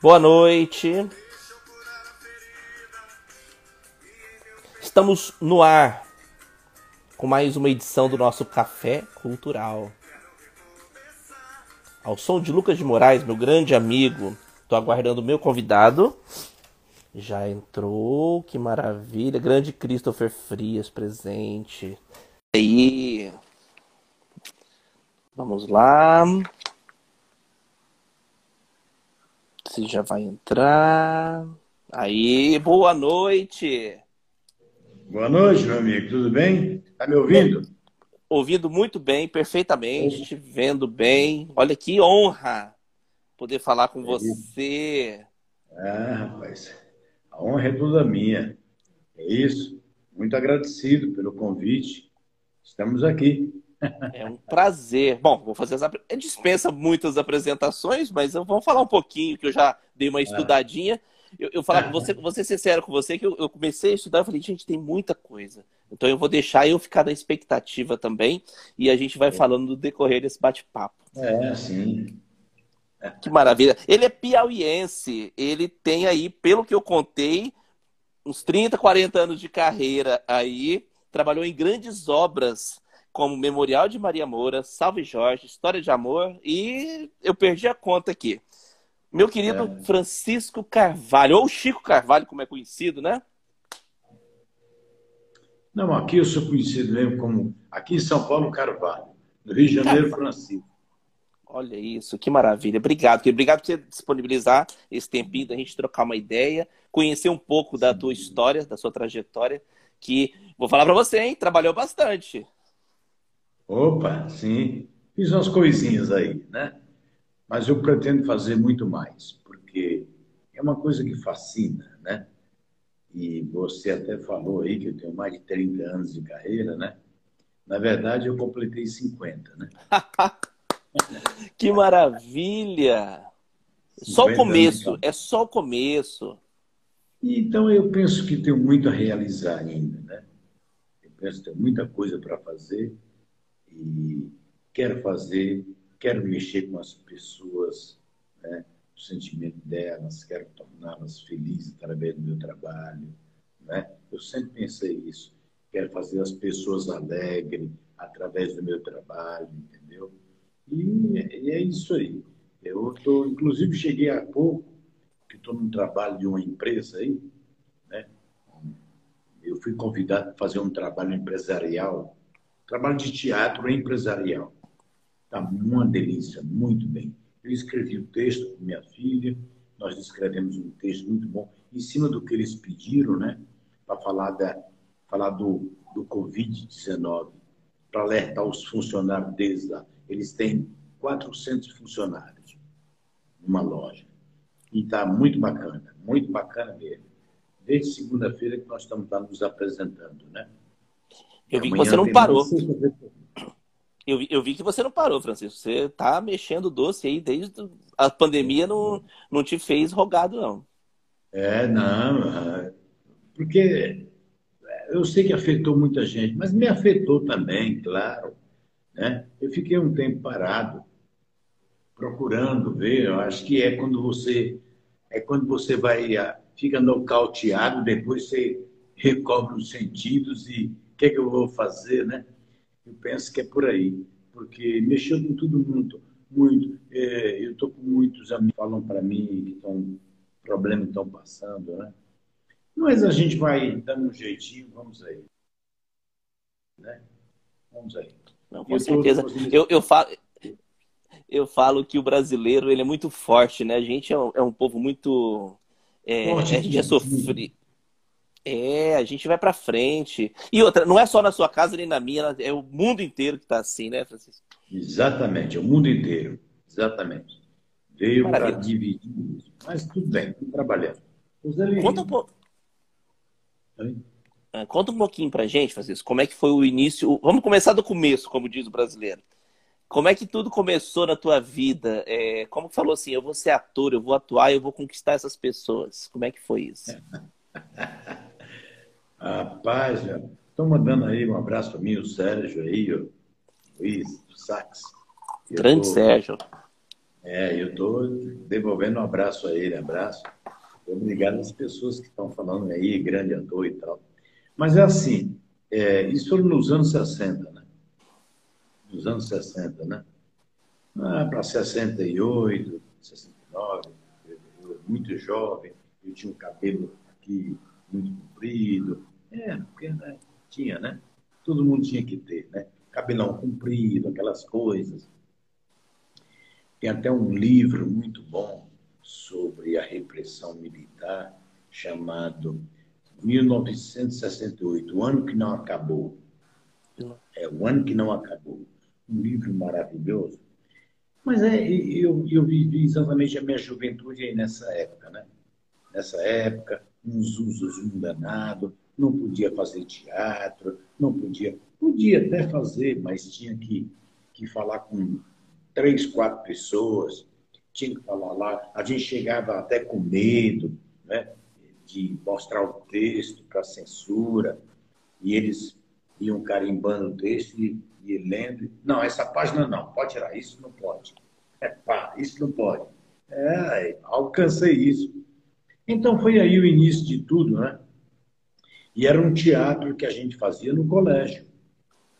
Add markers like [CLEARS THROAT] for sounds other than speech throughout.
Boa noite. Estamos no ar com mais uma edição do nosso Café Cultural. Ao som de Lucas de Moraes, meu grande amigo, estou aguardando o meu convidado. Já entrou, que maravilha. Grande Christopher Frias presente. E aí? Vamos lá. Se já vai entrar. Aí, boa noite. Boa noite, meu amigo. Tudo bem? Tá me ouvindo? Ouvindo muito bem, perfeitamente, te vendo bem. Olha que honra poder falar com é você. Ah, rapaz, a honra é toda minha. É isso. Muito agradecido pelo convite. Estamos aqui. É um prazer. Bom, vou fazer as. É dispensa muitas apresentações, mas eu vou falar um pouquinho, que eu já dei uma ah. estudadinha. Eu, eu falar, vou, ser, vou ser sincero com você, que eu, eu comecei a estudar e falei, gente, tem muita coisa. Então eu vou deixar eu ficar na expectativa também, e a gente vai é. falando no decorrer desse bate-papo. É, sim. Que maravilha. Ele é piauiense, ele tem aí, pelo que eu contei, uns 30, 40 anos de carreira aí, trabalhou em grandes obras como Memorial de Maria Moura, Salve Jorge, História de Amor e eu perdi a conta aqui. Meu querido é. Francisco Carvalho, ou Chico Carvalho, como é conhecido, né? Não, aqui eu sou conhecido mesmo como, aqui em São Paulo, Carvalho. No Rio de Janeiro, Carvalho. Francisco. Olha isso, que maravilha. Obrigado, querido. Obrigado por você disponibilizar esse tempinho da gente trocar uma ideia, conhecer um pouco da tua história, da sua trajetória, que, vou falar para você, hein, trabalhou bastante. Opa, sim. Fiz umas coisinhas aí, né? Mas eu pretendo fazer muito mais, porque é uma coisa que fascina, né? E você até falou aí que eu tenho mais de 30 anos de carreira, né? Na verdade, eu completei 50, né? [LAUGHS] que maravilha! Só o começo, é só o começo. Então, eu penso que tenho muito a realizar ainda, né? Eu penso que tenho muita coisa para fazer e quero fazer, quero mexer com as pessoas, né? o sentimento delas, quero torná-las felizes através do meu trabalho. Né? Eu sempre pensei isso. Quero fazer as pessoas alegres através do meu trabalho, entendeu? E, e é isso aí. Eu tô, inclusive, cheguei há pouco, que estou num trabalho de uma empresa aí, né? Eu fui convidado para fazer um trabalho empresarial Trabalho de teatro empresarial. Está uma delícia, muito bem. Eu escrevi o texto com minha filha, nós escrevemos um texto muito bom, em cima do que eles pediram, né? Para falar, da, falar do, do Covid-19, para alertar os funcionários deles lá. Eles têm 400 funcionários numa loja. E está muito bacana, muito bacana mesmo. Desde segunda-feira que nós estamos lá nos apresentando, né? Eu vi que você não parou. Eu vi, eu vi que você não parou, Francisco. Você está mexendo o doce aí desde a pandemia não, não te fez rogado, não. É, não. É, porque eu sei que afetou muita gente, mas me afetou também, claro. Né? Eu fiquei um tempo parado, procurando ver. Eu acho que é quando você é quando você vai fica nocauteado, depois você recobre os sentidos e que é que eu vou fazer, né? Eu penso que é por aí, porque mexeu com tudo muito, muito. É, eu estou com muitos amigos que falam para mim que estão problemas estão passando, né? Mas a gente vai dando um jeitinho, vamos aí, né? Vamos aí. Não, com eu certeza. Tô... Eu, eu falo eu falo que o brasileiro ele é muito forte, né? A gente é um, é um povo muito. É, forte, a gente é sofrido. É, a gente vai para frente. E outra, não é só na sua casa nem na minha, é o mundo inteiro que está assim, né, Francisco? Exatamente, é o mundo inteiro. Exatamente. Veio para dividir isso. Mas tudo bem, estamos trabalhando. Conta um pouco. Ah, conta um pouquinho pra gente, Francisco, como é que foi o início. Vamos começar do começo, como diz o brasileiro. Como é que tudo começou na tua vida? É, como que falou assim, eu vou ser ator, eu vou atuar, eu vou conquistar essas pessoas. Como é que foi isso? [LAUGHS] Rapaz, estão mandando aí um abraço para mim, o Sérgio aí, o Luiz, o Sax. Grande tô... Sérgio. É, eu estou devolvendo um abraço a ele, abraço. Obrigado às pessoas que estão falando aí, grande ator e tal. Mas é assim, é, isso foi nos anos 60, né? Nos anos 60, né? Ah, para 68, 69, eu, muito jovem, eu tinha um cabelo aqui muito comprido. É, porque né, tinha, né? Todo mundo tinha que ter, né? Cabelão comprido, aquelas coisas. Tem até um livro muito bom sobre a repressão militar chamado 1968, o ano que não acabou. É o ano que não acabou. Um livro maravilhoso. Mas é, eu, eu vivi exatamente a minha juventude aí nessa época, né? Nessa época, uns usos um danado, não podia fazer teatro, não podia, podia até fazer, mas tinha que, que falar com três, quatro pessoas, tinha que falar lá, a gente chegava até com medo, né? de mostrar o texto para censura, e eles iam carimbando o texto e, e lendo. Não, essa página não, pode tirar, isso não pode. É pá, isso não pode. É, alcancei isso. Então foi aí o início de tudo, né? E era um teatro que a gente fazia no colégio,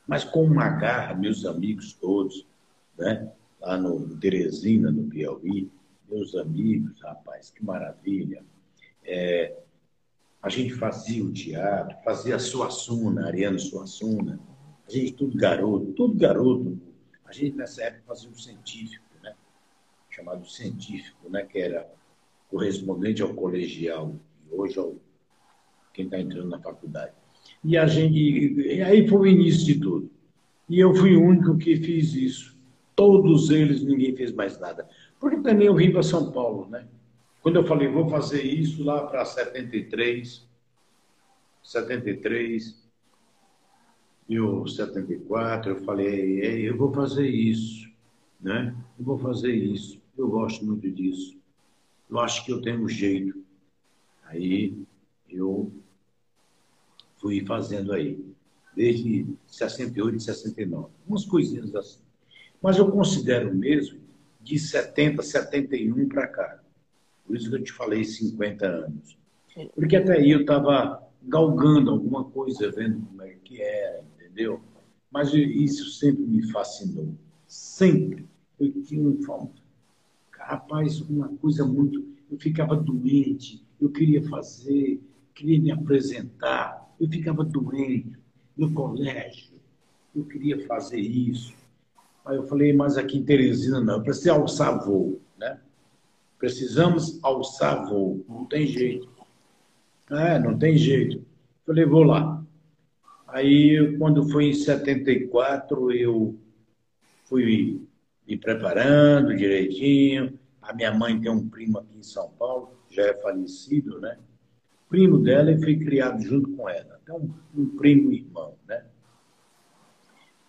mas com uma garra, meus amigos todos, né? Lá no Teresina, no Piauí, meus amigos, rapaz, que maravilha. É, a gente fazia o teatro, fazia Suassuna, Ariano Suassuna, a gente tudo garoto, tudo garoto. A gente nessa época fazia o científico, né? chamado científico, né? que era correspondente ao colegial, e hoje ao quem está entrando na faculdade. E a gente, e aí foi o início de tudo. E eu fui o único que fiz isso. Todos eles, ninguém fez mais nada. Porque também eu vim para São Paulo, né? Quando eu falei, vou fazer isso lá para 73, 73 e o 74, eu falei, eu vou fazer isso, né? Eu vou fazer isso. Eu gosto muito disso. Eu acho que eu tenho um jeito. Aí eu fui fazendo aí, desde 68 e 69, umas coisinhas assim. Mas eu considero mesmo de 70, 71 para cá. Por isso que eu te falei 50 anos. Porque até aí eu estava galgando alguma coisa, vendo como é que era, entendeu? Mas isso sempre me fascinou. Sempre. Eu tinha um. Rapaz, uma coisa muito. Eu ficava doente, eu queria fazer, queria me apresentar, eu ficava doente no colégio, eu queria fazer isso. Aí eu falei, mas aqui em Teresina não, ser alçar voo, né? Precisamos alçar voo. Não tem jeito. É, não tem jeito. Falei, vou lá. Aí, quando foi em 74, eu fui me preparando direitinho. A minha mãe tem um primo aqui em São Paulo, já é falecido, né? Primo dela e fui criado junto com ela. Então, um primo irmão, né?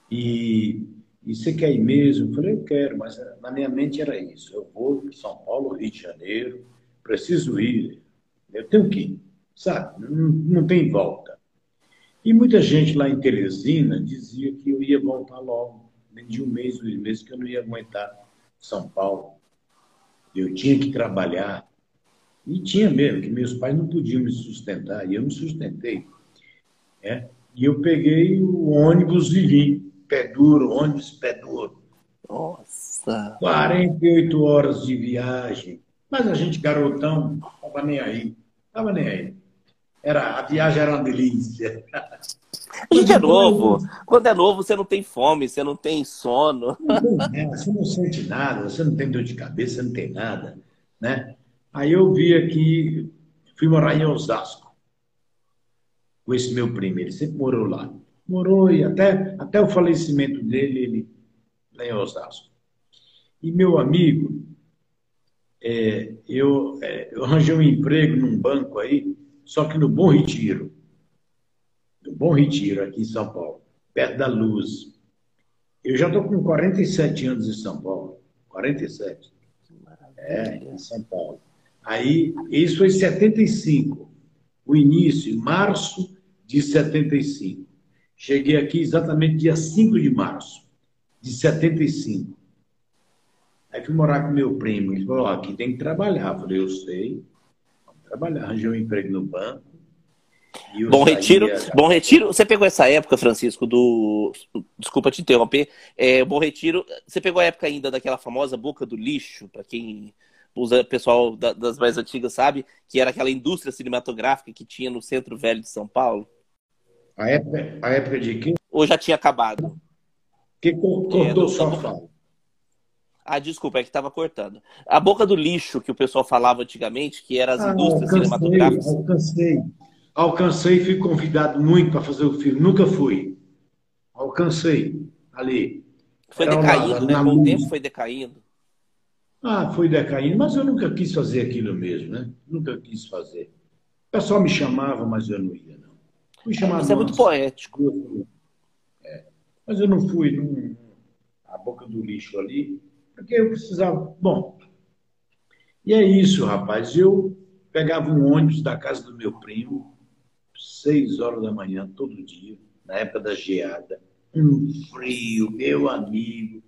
E e você quer ir mesmo? Eu falei, eu quero, mas na minha mente era isso. Eu vou para São Paulo, Rio de Janeiro, preciso ir. Eu tenho que ir, sabe? Não, não tem volta. E muita gente lá em Teresina dizia que eu ia voltar logo, dentro de um mês, dois meses, que eu não ia aguentar São Paulo. Eu tinha que trabalhar. E tinha mesmo, que meus pais não podiam me sustentar, e eu me sustentei. É? E eu peguei o ônibus e vim pé duro, ônibus pé duro. Nossa! 48 horas de viagem. Mas a gente, garotão, não estava nem aí. Estava nem aí. Era, a viagem era uma delícia. [LAUGHS] A gente é novo. Quando é novo, você não tem fome, você não tem sono. Não tem, você não sente nada, você não tem dor de cabeça, você não tem nada. Né? Aí eu vi aqui, fui morar em Osasco com esse meu primo, ele sempre morou lá morou e até, até o falecimento dele, ele lá em Osasco. E meu amigo, é, eu, é, eu arranjei um emprego num banco aí, só que no Bom Retiro. No Bom Retiro, aqui em São Paulo, perto da Luz. Eu já estou com 47 anos em São Paulo. 47. É, em São Paulo. Aí, isso foi em 75. O início, março de 75. Cheguei aqui exatamente dia 5 de março de 75. Aí fui morar com meu primo. Ele falou: aqui tem que trabalhar. Eu falei: eu sei. Vamos trabalhar. Arranjei um emprego no banco. Bom saía... Retiro, Bom Retiro, você pegou essa época, Francisco, do. Desculpa te interromper. É, Bom Retiro, você pegou a época ainda daquela famosa boca do lixo, para quem o pessoal das mais antigas sabe, que era aquela indústria cinematográfica que tinha no centro velho de São Paulo? A época, a época de quem? Ou já tinha acabado? Que cortou é, sua fala. Ah, desculpa, é que estava cortando. A boca do lixo que o pessoal falava antigamente, que eram as ah, indústrias alcancei, cinematográficas. Alcancei. Alcancei e fui convidado muito para fazer o filme. Nunca fui. Alcancei ali. Foi Era decaindo, né? Com o tempo foi decaindo. Ah, foi decaindo, mas eu nunca quis fazer aquilo mesmo, né? Nunca quis fazer. O pessoal me chamava, mas eu não ia, não. Me chamava, Isso é muito poético. É. Mas eu não fui num, a boca do lixo ali, porque eu precisava. Bom, e é isso, rapaz. Eu pegava um ônibus da casa do meu primo, seis horas da manhã, todo dia, na época da geada. Um frio, meu amigo.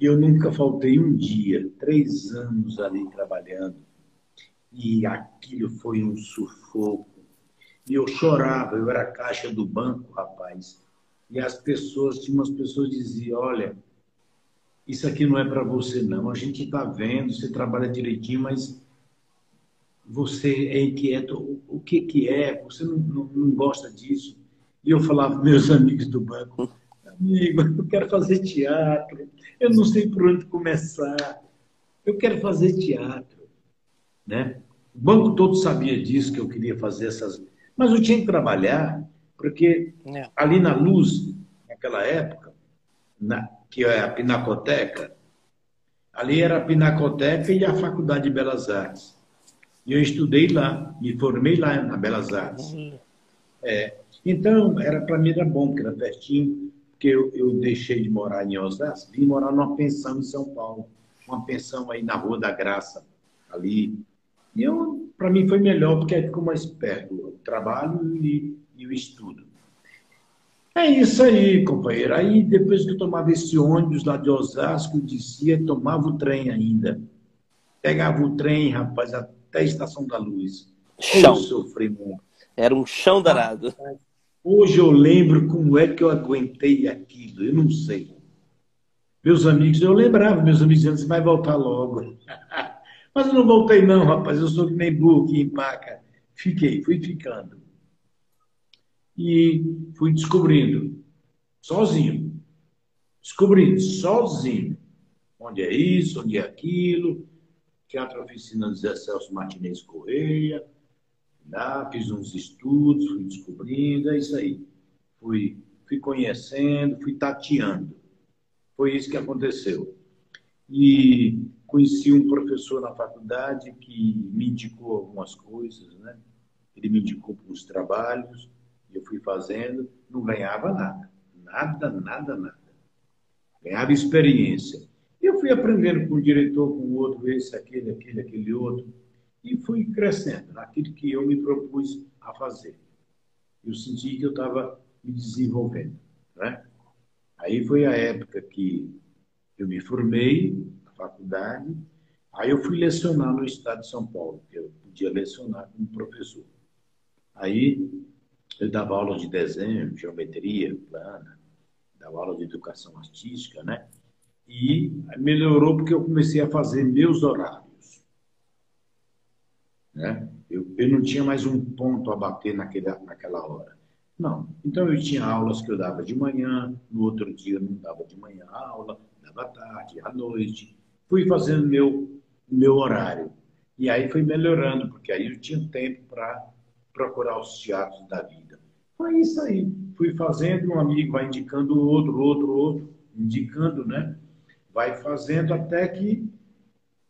E eu nunca faltei um dia, três anos ali trabalhando. E aquilo foi um sufoco. E eu chorava, eu era caixa do banco, rapaz. E as pessoas, tinha umas pessoas que diziam, olha, isso aqui não é para você não. A gente está vendo, você trabalha direitinho, mas você é inquieto. O que que é? Você não, não, não gosta disso? E eu falava meus amigos do banco, amigo, eu quero fazer teatro. Eu não sei por onde começar. Eu quero fazer teatro, né? O banco todo sabia disso que eu queria fazer essas, mas eu tinha que trabalhar porque é. ali na Luz, naquela época, na, que é a Pinacoteca, ali era a Pinacoteca e a Faculdade de Belas Artes. E eu estudei lá, me formei lá na Belas Artes. Uhum. É, então, era para mim era bom, porque era pertinho porque eu, eu deixei de morar em Osasco, vim morar numa pensão em São Paulo, uma pensão aí na Rua da Graça, ali. E eu, para mim foi melhor, porque ficou mais perto o trabalho e, e o estudo. É isso aí, companheiro. Aí, depois que eu tomava esse ônibus lá de Osasco, descia, tomava o trem ainda. Pegava o trem, rapaz, até a Estação da Luz. Chão. Era um chão danado. Hoje eu lembro como é que eu aguentei aquilo, eu não sei. Meus amigos, eu lembrava, meus amigos dizendo, você vai voltar logo. [LAUGHS] Mas eu não voltei não, rapaz, eu sou que nem burro que empaca. Fiquei, fui ficando. E fui descobrindo, sozinho. Descobrindo, sozinho. Onde é isso, onde é aquilo. Teatro Oficina Zé Celso Martinez Correia Lá fiz uns estudos, fui descobrindo, é isso aí. Fui, fui conhecendo, fui tateando. Foi isso que aconteceu. E conheci um professor na faculdade que me indicou algumas coisas, né? Ele me indicou para os trabalhos, e eu fui fazendo, não ganhava nada. Nada, nada, nada. Ganhava experiência. Eu fui aprendendo com o diretor, com o outro, esse, aquele, aquele, aquele outro e fui crescendo naquilo que eu me propus a fazer. Eu senti que eu estava me desenvolvendo, né? Aí foi a época que eu me formei na faculdade, aí eu fui lecionar no estado de São Paulo, que eu podia lecionar como professor. Aí eu dava aula de desenho, geometria plana, dava aula de educação artística, né? E melhorou porque eu comecei a fazer meus horários. Né? Eu, eu não tinha mais um ponto a bater naquele, naquela hora. Não. Então eu tinha aulas que eu dava de manhã, no outro dia eu não dava de manhã aula, dava à tarde, à noite. Fui fazendo meu meu horário. E aí foi melhorando, porque aí eu tinha tempo para procurar os teatros da vida. Foi isso aí. Fui fazendo, um amigo vai indicando outro, outro, outro, indicando, né? Vai fazendo até que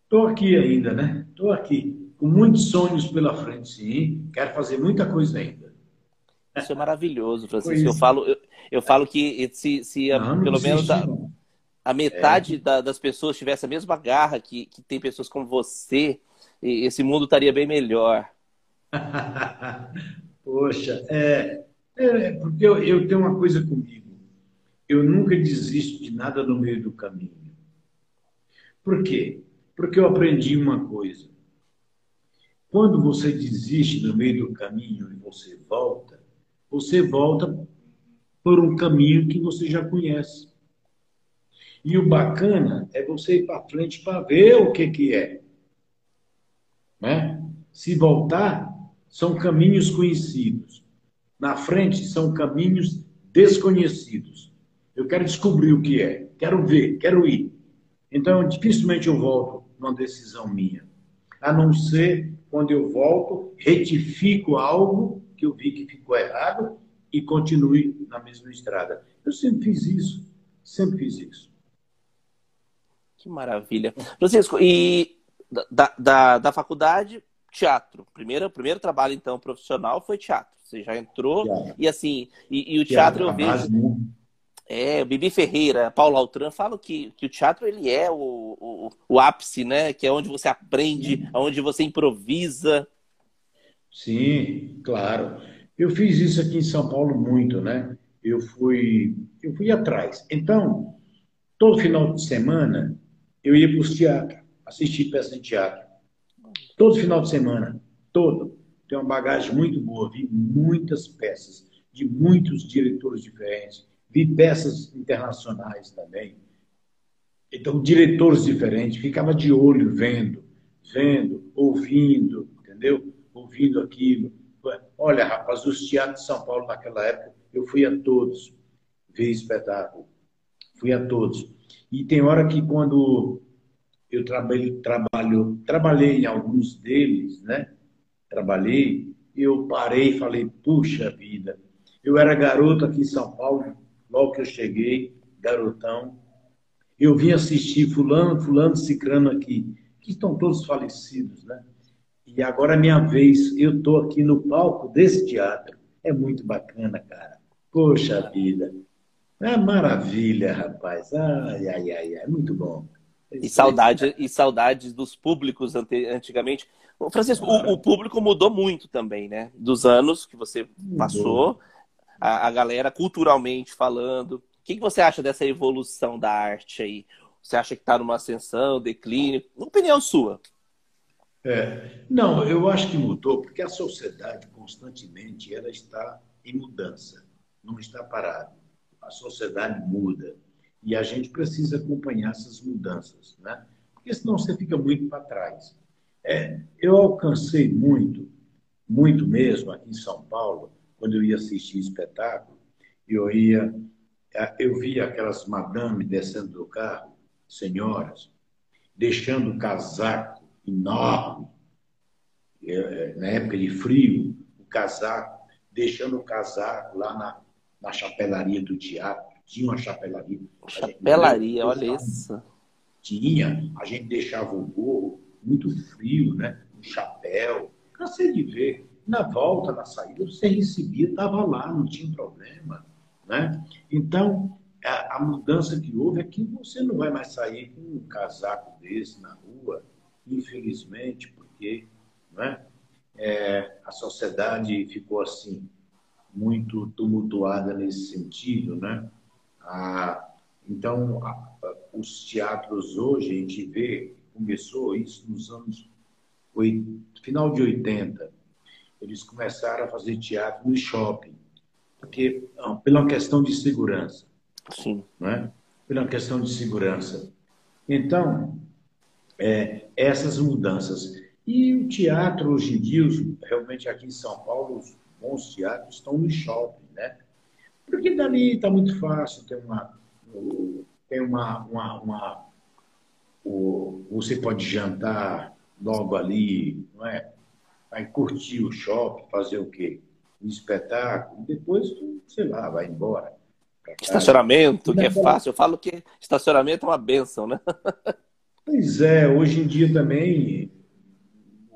estou aqui ainda, né? Estou aqui com muitos sonhos pela frente, sim. Quero fazer muita coisa ainda. Isso é maravilhoso, Francisco. Eu falo, eu, eu, falo que se, se a, não, pelo não menos a, a metade é. da, das pessoas tivesse a mesma garra que, que tem pessoas como você, esse mundo estaria bem melhor. [LAUGHS] Poxa, é, é porque eu, eu tenho uma coisa comigo. Eu nunca desisto de nada no meio do caminho. Por quê? Porque eu aprendi uma coisa. Quando você desiste no meio do caminho e você volta, você volta por um caminho que você já conhece. E o bacana é você ir para frente para ver o que, que é. Né? Se voltar, são caminhos conhecidos. Na frente, são caminhos desconhecidos. Eu quero descobrir o que é, quero ver, quero ir. Então, dificilmente eu volto numa decisão minha. A não ser quando eu volto, retifico algo que eu vi que ficou errado e continue na mesma estrada. Eu sempre fiz isso, sempre fiz isso. Que maravilha. Francisco, e da, da, da faculdade, teatro. Primeiro, primeiro trabalho, então, profissional foi teatro. Você já entrou teatro. e assim, e, e o teatro, teatro eu vejo. É, o Bibi Ferreira, Paulo Altran falam que, que o teatro ele é o, o, o ápice, né? Que é onde você aprende, onde você improvisa. Sim, claro. Eu fiz isso aqui em São Paulo muito, né? Eu fui, eu fui atrás. Então, todo final de semana eu ia para os teatros, assistir peça de teatro. Todo final de semana, todo. Tem uma bagagem muito boa, vi muitas peças de muitos diretores diferentes vi peças internacionais também. Então, diretores diferentes, ficava de olho vendo, vendo, ouvindo, entendeu? Ouvindo aquilo. Olha, rapaz, os teatros de São Paulo naquela época, eu fui a todos ver espetáculo. Fui a todos. E tem hora que quando eu trabalho, trabalho, trabalhei em alguns deles, né? Trabalhei, eu parei e falei, puxa vida, eu era garoto aqui em São Paulo, logo que eu cheguei, garotão, eu vim assistir fulano, fulano, cicrano aqui, que estão todos falecidos, né? E agora é minha vez, eu estou aqui no palco desse teatro. É muito bacana, cara. Poxa vida. É maravilha, rapaz. Ai, ai, ai, é muito bom. E saudade, e saudades dos públicos antigamente. Francisco, o, o, público mudou muito também, né? Dos anos que você passou a, a galera culturalmente falando. O que, que você acha dessa evolução da arte aí? Você acha que está numa ascensão, declínio? Opinião sua. É, não, eu acho que mudou porque a sociedade constantemente ela está em mudança, não está parada. A sociedade muda e a gente precisa acompanhar essas mudanças, né? Porque senão você fica muito para trás. É, eu alcancei muito, muito mesmo aqui em São Paulo, quando eu ia assistir espetáculo, eu ia, eu via aquelas madames descendo do carro, senhoras, deixando o casaco enorme, é, é, na época de frio, o casaco, deixando o casaco lá na, na chapelaria do teatro. Tinha uma chapelaria. Chapelaria, olha isso. Tinha, a gente deixava o gorro muito frio, né? Um chapéu. Cansei de ver. Na volta, na saída, você recebia, estava lá, não tinha problema. Né? Então, a, a, mudança que houve é que você não vai mais sair com um casaco desse na rua, infelizmente, porque né, é, a sociedade ficou assim, muito tumultuada nesse sentido. Né? A, então, a, os teatros hoje, a gente vê, começou isso nos anos final de 80, eles começaram a fazer teatro no shopping, porque não, pela questão de segurança. Sim. Não é? Pela questão de segurança. Então, é, essas mudanças. E o teatro, hoje em dia, realmente aqui em São Paulo, os bons teatros estão no shopping, né? Porque dali está muito fácil, tem uma. Tem uma, uma, uma o, você pode jantar logo ali, não é? Vai curtir o shopping, fazer o quê? Um espetáculo, depois, sei lá, vai embora. Estacionamento, que é fácil. Eu falo que estacionamento é uma benção, né? [LAUGHS] Pois é, hoje em dia também,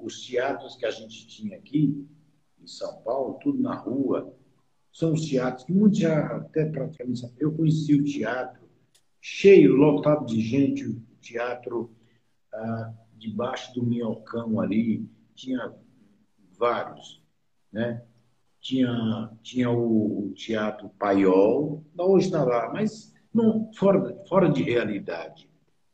os teatros que a gente tinha aqui, em São Paulo, tudo na rua, são os teatros que muitos já até praticamente. Eu conheci o teatro cheio, lotado de gente, o teatro ah, debaixo do minhocão ali, tinha vários, né? Tinha, tinha o, Teatro Paiol, hoje está lá, mas não, fora, fora de realidade.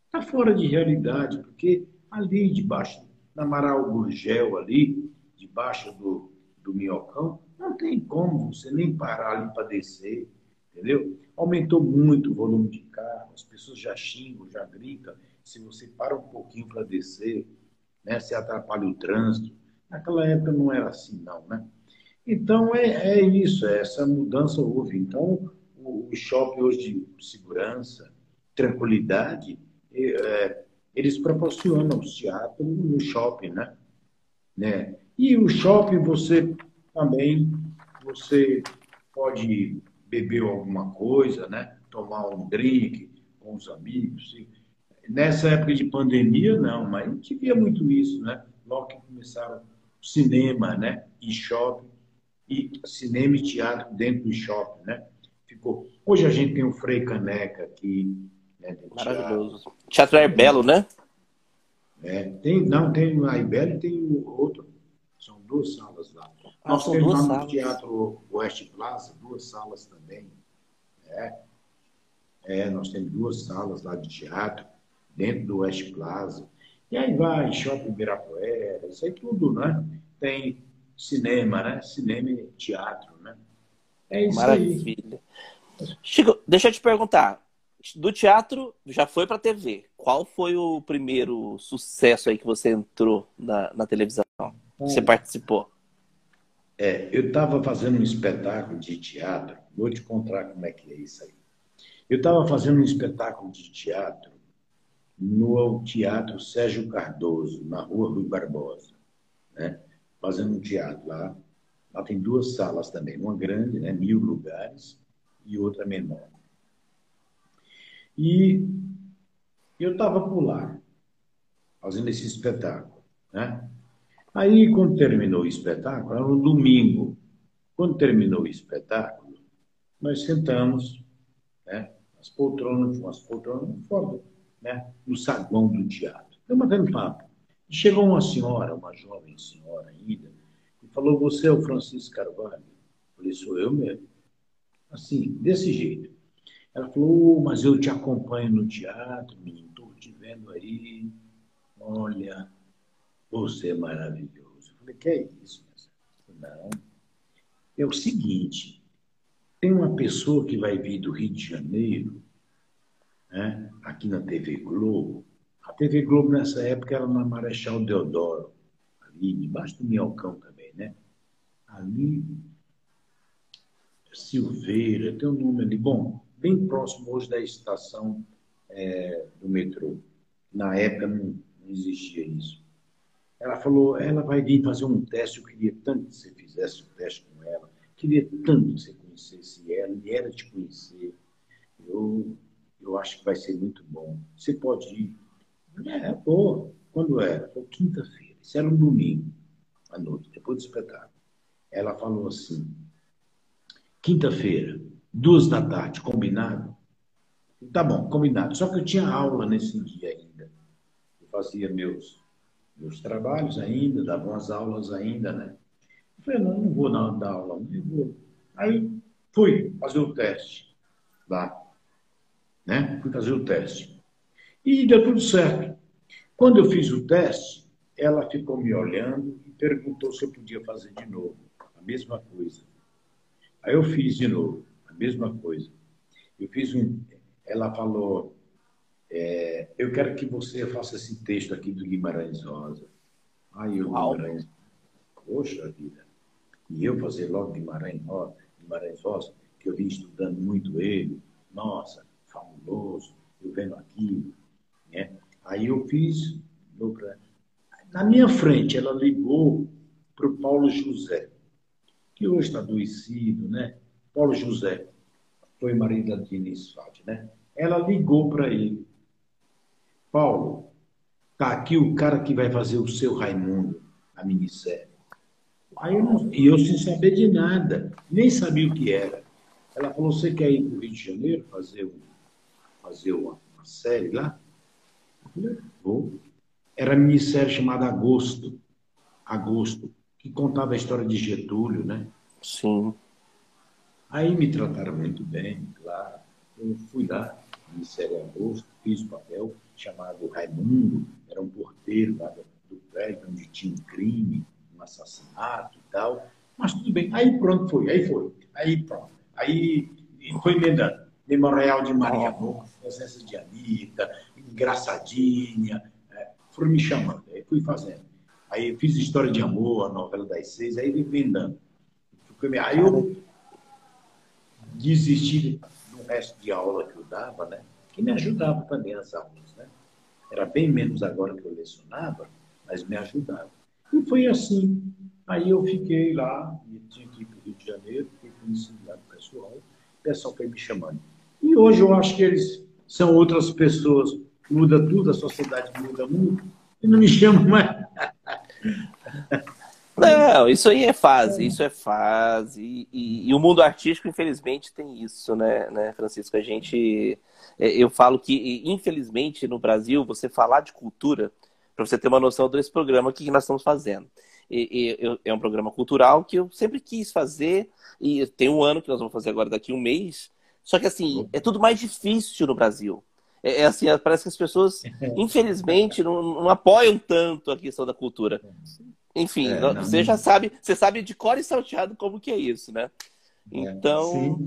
Está fora de realidade, porque ali debaixo, na Amaral Gurgel, ali, debaixo do, do Minhocão, não tem como você nem parar ali para descer, entendeu? Aumentou muito o volume de carro, as pessoas já xingam, já gritam. Se você para um pouquinho para descer, né, você atrapalha o trânsito. Naquela época não era assim, não, né? Então, é, é isso, é essa mudança houve. Então, o, o shopping hoje de segurança, tranquilidade, é, eles proporcionam o teatro no shopping, né? né? E o shopping, você também, você pode beber alguma coisa, né? Tomar um drink com os amigos. Nessa época de pandemia, não, mas gente via muito isso, né? Logo que começaram cinema, né? E shopping e cinema e teatro dentro do shopping, né? Ficou. Hoje a gente tem o Frei Caneca aqui, né? Maravilhoso. Teatro Airbelo, né? É, tem, não, tem a Airbelo e tem o outro. São duas salas lá. Ah, Nós temos lá no Teatro West Plaza, duas salas também. É. é, nós temos duas salas lá de teatro, dentro do West Plaza. E aí vai, Shopping Ibirapuera, isso aí tudo, né? Tem cinema, né? Cinema e teatro, né? É isso Maravilha. aí. Chico, deixa eu te perguntar. Do teatro, já foi para TV. Qual foi o primeiro sucesso aí que você entrou na, na televisão? Você participou? É, eu estava fazendo um espetáculo de teatro. Vou te contar como é que é isso aí. Eu estava fazendo um espetáculo de teatro no Teatro Sérgio Cardoso, na rua Rui Barbosa. Né? fazendo um teatro lá. Lá tem duas salas também, uma grande, né, mil lugares, e outra menor. E eu estava por lá, fazendo esse espetáculo. Né? Aí, quando terminou o espetáculo, era um domingo. Quando terminou o espetáculo, nós sentamos, né, as poltronas, umas poltronas fora, né, no saguão do teatro. Estamos batendo papo. E chegou uma senhora, uma jovem senhora ainda, e falou: Você é o Francisco Carvalho? Eu falei: Sou eu mesmo. Assim, desse jeito. Ela falou: oh, Mas eu te acompanho no teatro, menino, estou te vendo aí. Olha, você é maravilhoso. Eu falei: Que é isso? Não. É o seguinte: tem uma pessoa que vai vir do Rio de Janeiro, né, aqui na TV Globo, a TV Globo nessa época era na Marechal Deodoro, ali debaixo do Minhocão também, né? Ali, Silveira, tem um nome ali, bom, bem próximo hoje da estação é, do metrô. Na época não, não existia isso. Ela falou, ela vai vir fazer um teste, eu queria tanto que você fizesse o um teste com ela, queria tanto que você conhecesse ela, e ela te conhecer. Eu, eu acho que vai ser muito bom. Você pode ir é, pô, quando era? Foi quinta-feira. Isso era um domingo, à noite, depois do espetáculo. Ela falou assim: quinta-feira, duas da tarde, combinado? Tá bom, combinado. Só que eu tinha aula nesse dia ainda. Eu fazia meus, meus trabalhos ainda, dava umas aulas ainda, né? Eu falei, não, não vou não, dar aula, não vou. Aí fui fazer o teste lá. Né? Fui fazer o teste. E deu tudo certo. Quando eu fiz o teste, ela ficou me olhando e perguntou se eu podia fazer de novo. A mesma coisa. Aí eu fiz de novo, a mesma coisa. Eu fiz um. Ela falou: é, Eu quero que você faça esse texto aqui do Guimarães Rosa. Aí eu, Uau. Guimarães. Poxa vida. E eu fazer logo Guimarães Rosa, Guimarães Rosa, que eu vim estudando muito ele. Nossa, fabuloso. Eu vendo aquilo né? Aí eu fiz. Na minha frente, ela ligou para o Paulo José, que hoje está adoecido, né? Paulo José foi marido da Diniz Fati, né? Ela ligou para ele. Paulo, tá aqui o cara que vai fazer o seu Raimundo, a minissérie. Aí eu e eu sem saber de nada, nem sabia o que era. Ela falou: Você quer ir para o Rio de Janeiro fazer, um, fazer uma, uma série lá? Vou. Era minissérie chamada Agosto. Agosto, que contava a história de Getúlio, né? Sim. Aí me trataram muito bem, claro. Eu fui lá, minissérie Agosto. fiz o papel, chamado Raimundo, era um porteiro lá do prédio onde tinha um crime, um assassinato e tal. Mas tudo bem. Aí pronto, foi. Aí foi. Aí pronto. Aí foi emendando. Memorial de Maria Boca, presença de Anitta, Engraçadinha. É, foram me chamando. Aí fui fazendo. Aí fiz História de Amor, a novela das seis, aí emendando. Aí eu desisti do resto de aula que eu dava, né? Que me ajudava também as aulas, né? Era bem menos agora que eu lecionava, mas me ajudava. E foi assim. Aí eu fiquei lá, e tinha que ir para o Rio de Janeiro, fui conhecido lá do pessoal, o pessoal foi me chamando. E hoje eu acho que eles são outras pessoas, muda tudo, a sociedade muda muito, e não me chamam mais. Não, isso aí é fase, isso é fase. E, e, o mundo artístico, infelizmente, tem isso, né, né, Francisco? A gente. É, eu falo que, infelizmente, no Brasil, você falar de cultura, para você ter uma noção desse programa que nós estamos fazendo. E, e, é um programa cultural que eu sempre quis fazer, e tem um ano que nós vamos fazer agora, daqui um mês. Só que, assim, é tudo mais difícil no Brasil. É, é assim, parece que as pessoas, [LAUGHS] infelizmente, não, não apoiam tanto a questão da cultura. Enfim, é, você já sabe, você sabe de cor e salteado como que é isso, né? É, então.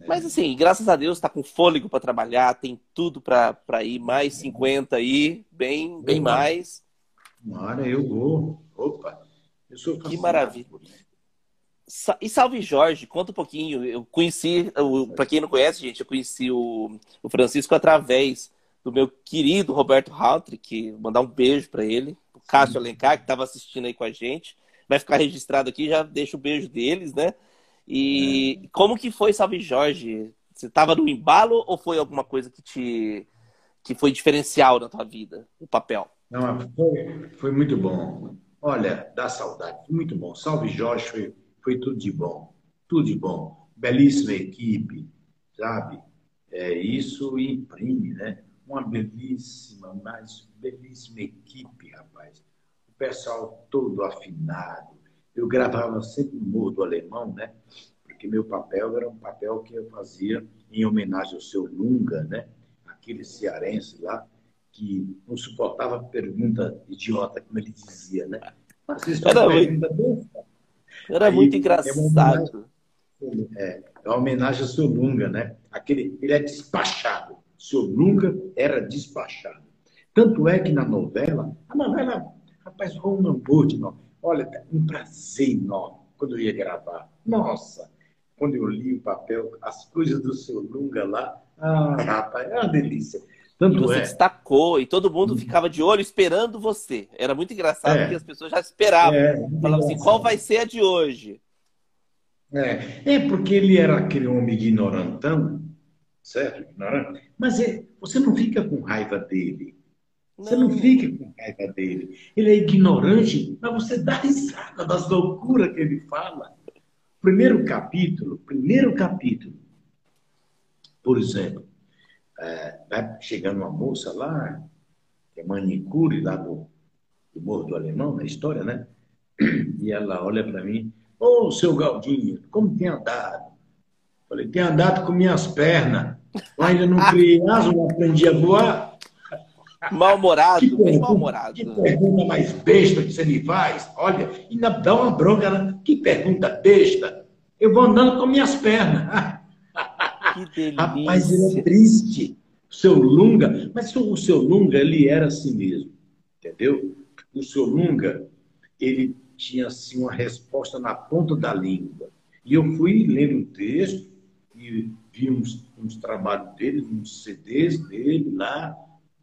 É, mas assim, graças a Deus está com fôlego para trabalhar, tem tudo para ir mais 50 aí, bem, bem mais. Mara, eu vou. Opa, eu sou Que maravilha. E Salve Jorge, conta um pouquinho. Eu conheci, para quem não conhece, gente, eu conheci o, o Francisco através do meu querido Roberto Haltri, que mandar um beijo para ele. Cássio Alencar, que estava assistindo aí com a gente. Vai ficar registrado aqui, já deixo o beijo deles, né? E é. como que foi Salve Jorge? Você estava no embalo ou foi alguma coisa que te que foi diferencial na tua vida, o papel? Não, foi, foi muito bom. Olha, dá saudade, foi muito bom. Salve Jorge, foi, foi tudo de bom, tudo de bom. Belíssima equipe, sabe? É, isso imprime, né? uma belíssima, mas belíssima equipe, rapaz. O pessoal todo afinado. Eu gravava sempre no Morro do Alemão, né? Porque meu papel era um papel que eu fazia em homenagem ao seu Lunga, né? Aquele cearense lá que não suportava pergunta idiota, como ele dizia, né? Era, muito, era Aí, muito engraçado. É uma, homenagem, é, uma homenagem ao seu Lunga, né? Aquele, ele é despachado o senhor nunca era despachado. Tanto é que na novela, a novela, rapaz, um novela. Olha, um prazer enorme quando eu ia gravar. Nossa, quando eu li o papel, as coisas do seu Lunga lá, ah, rapaz, é uma delícia. Tanto e você é. destacou e todo mundo ficava de olho esperando você. Era muito engraçado é. porque as pessoas já esperavam. É, Falavam assim, qual vai ser a de hoje? É, é porque ele era aquele homem ignorantão certo? Ignorante. Mas é, você não fica com raiva dele. Você não. não fica com raiva dele. Ele é ignorante, mas você dá [LAUGHS] risada das loucuras que ele fala. Primeiro capítulo, primeiro capítulo, por exemplo, é, vai chegando uma moça lá, que é manicure lá do, do Morro do Alemão, na história, né? [CLEARS THROAT] E ela olha para mim, ô, oh, seu Galdinho, como tem andado? Falei, tem andado com minhas pernas. Ainda não criei asa, não aprendi a voar. Mal-humorado, bem mal-humorado. Que pergunta mais besta que você me faz? Olha, ainda dá uma bronca. Né? Que pergunta besta. Eu vou andando com minhas pernas. [LAUGHS] Que delícia. Rapaz, ele é triste. O seu Lunga, mas o seu Lunga, ele era assim mesmo. Entendeu? O seu Lunga, ele tinha assim uma resposta na ponta da língua. E eu fui lendo o texto e vi uns, uns trabalhos dele, uns CDs dele lá,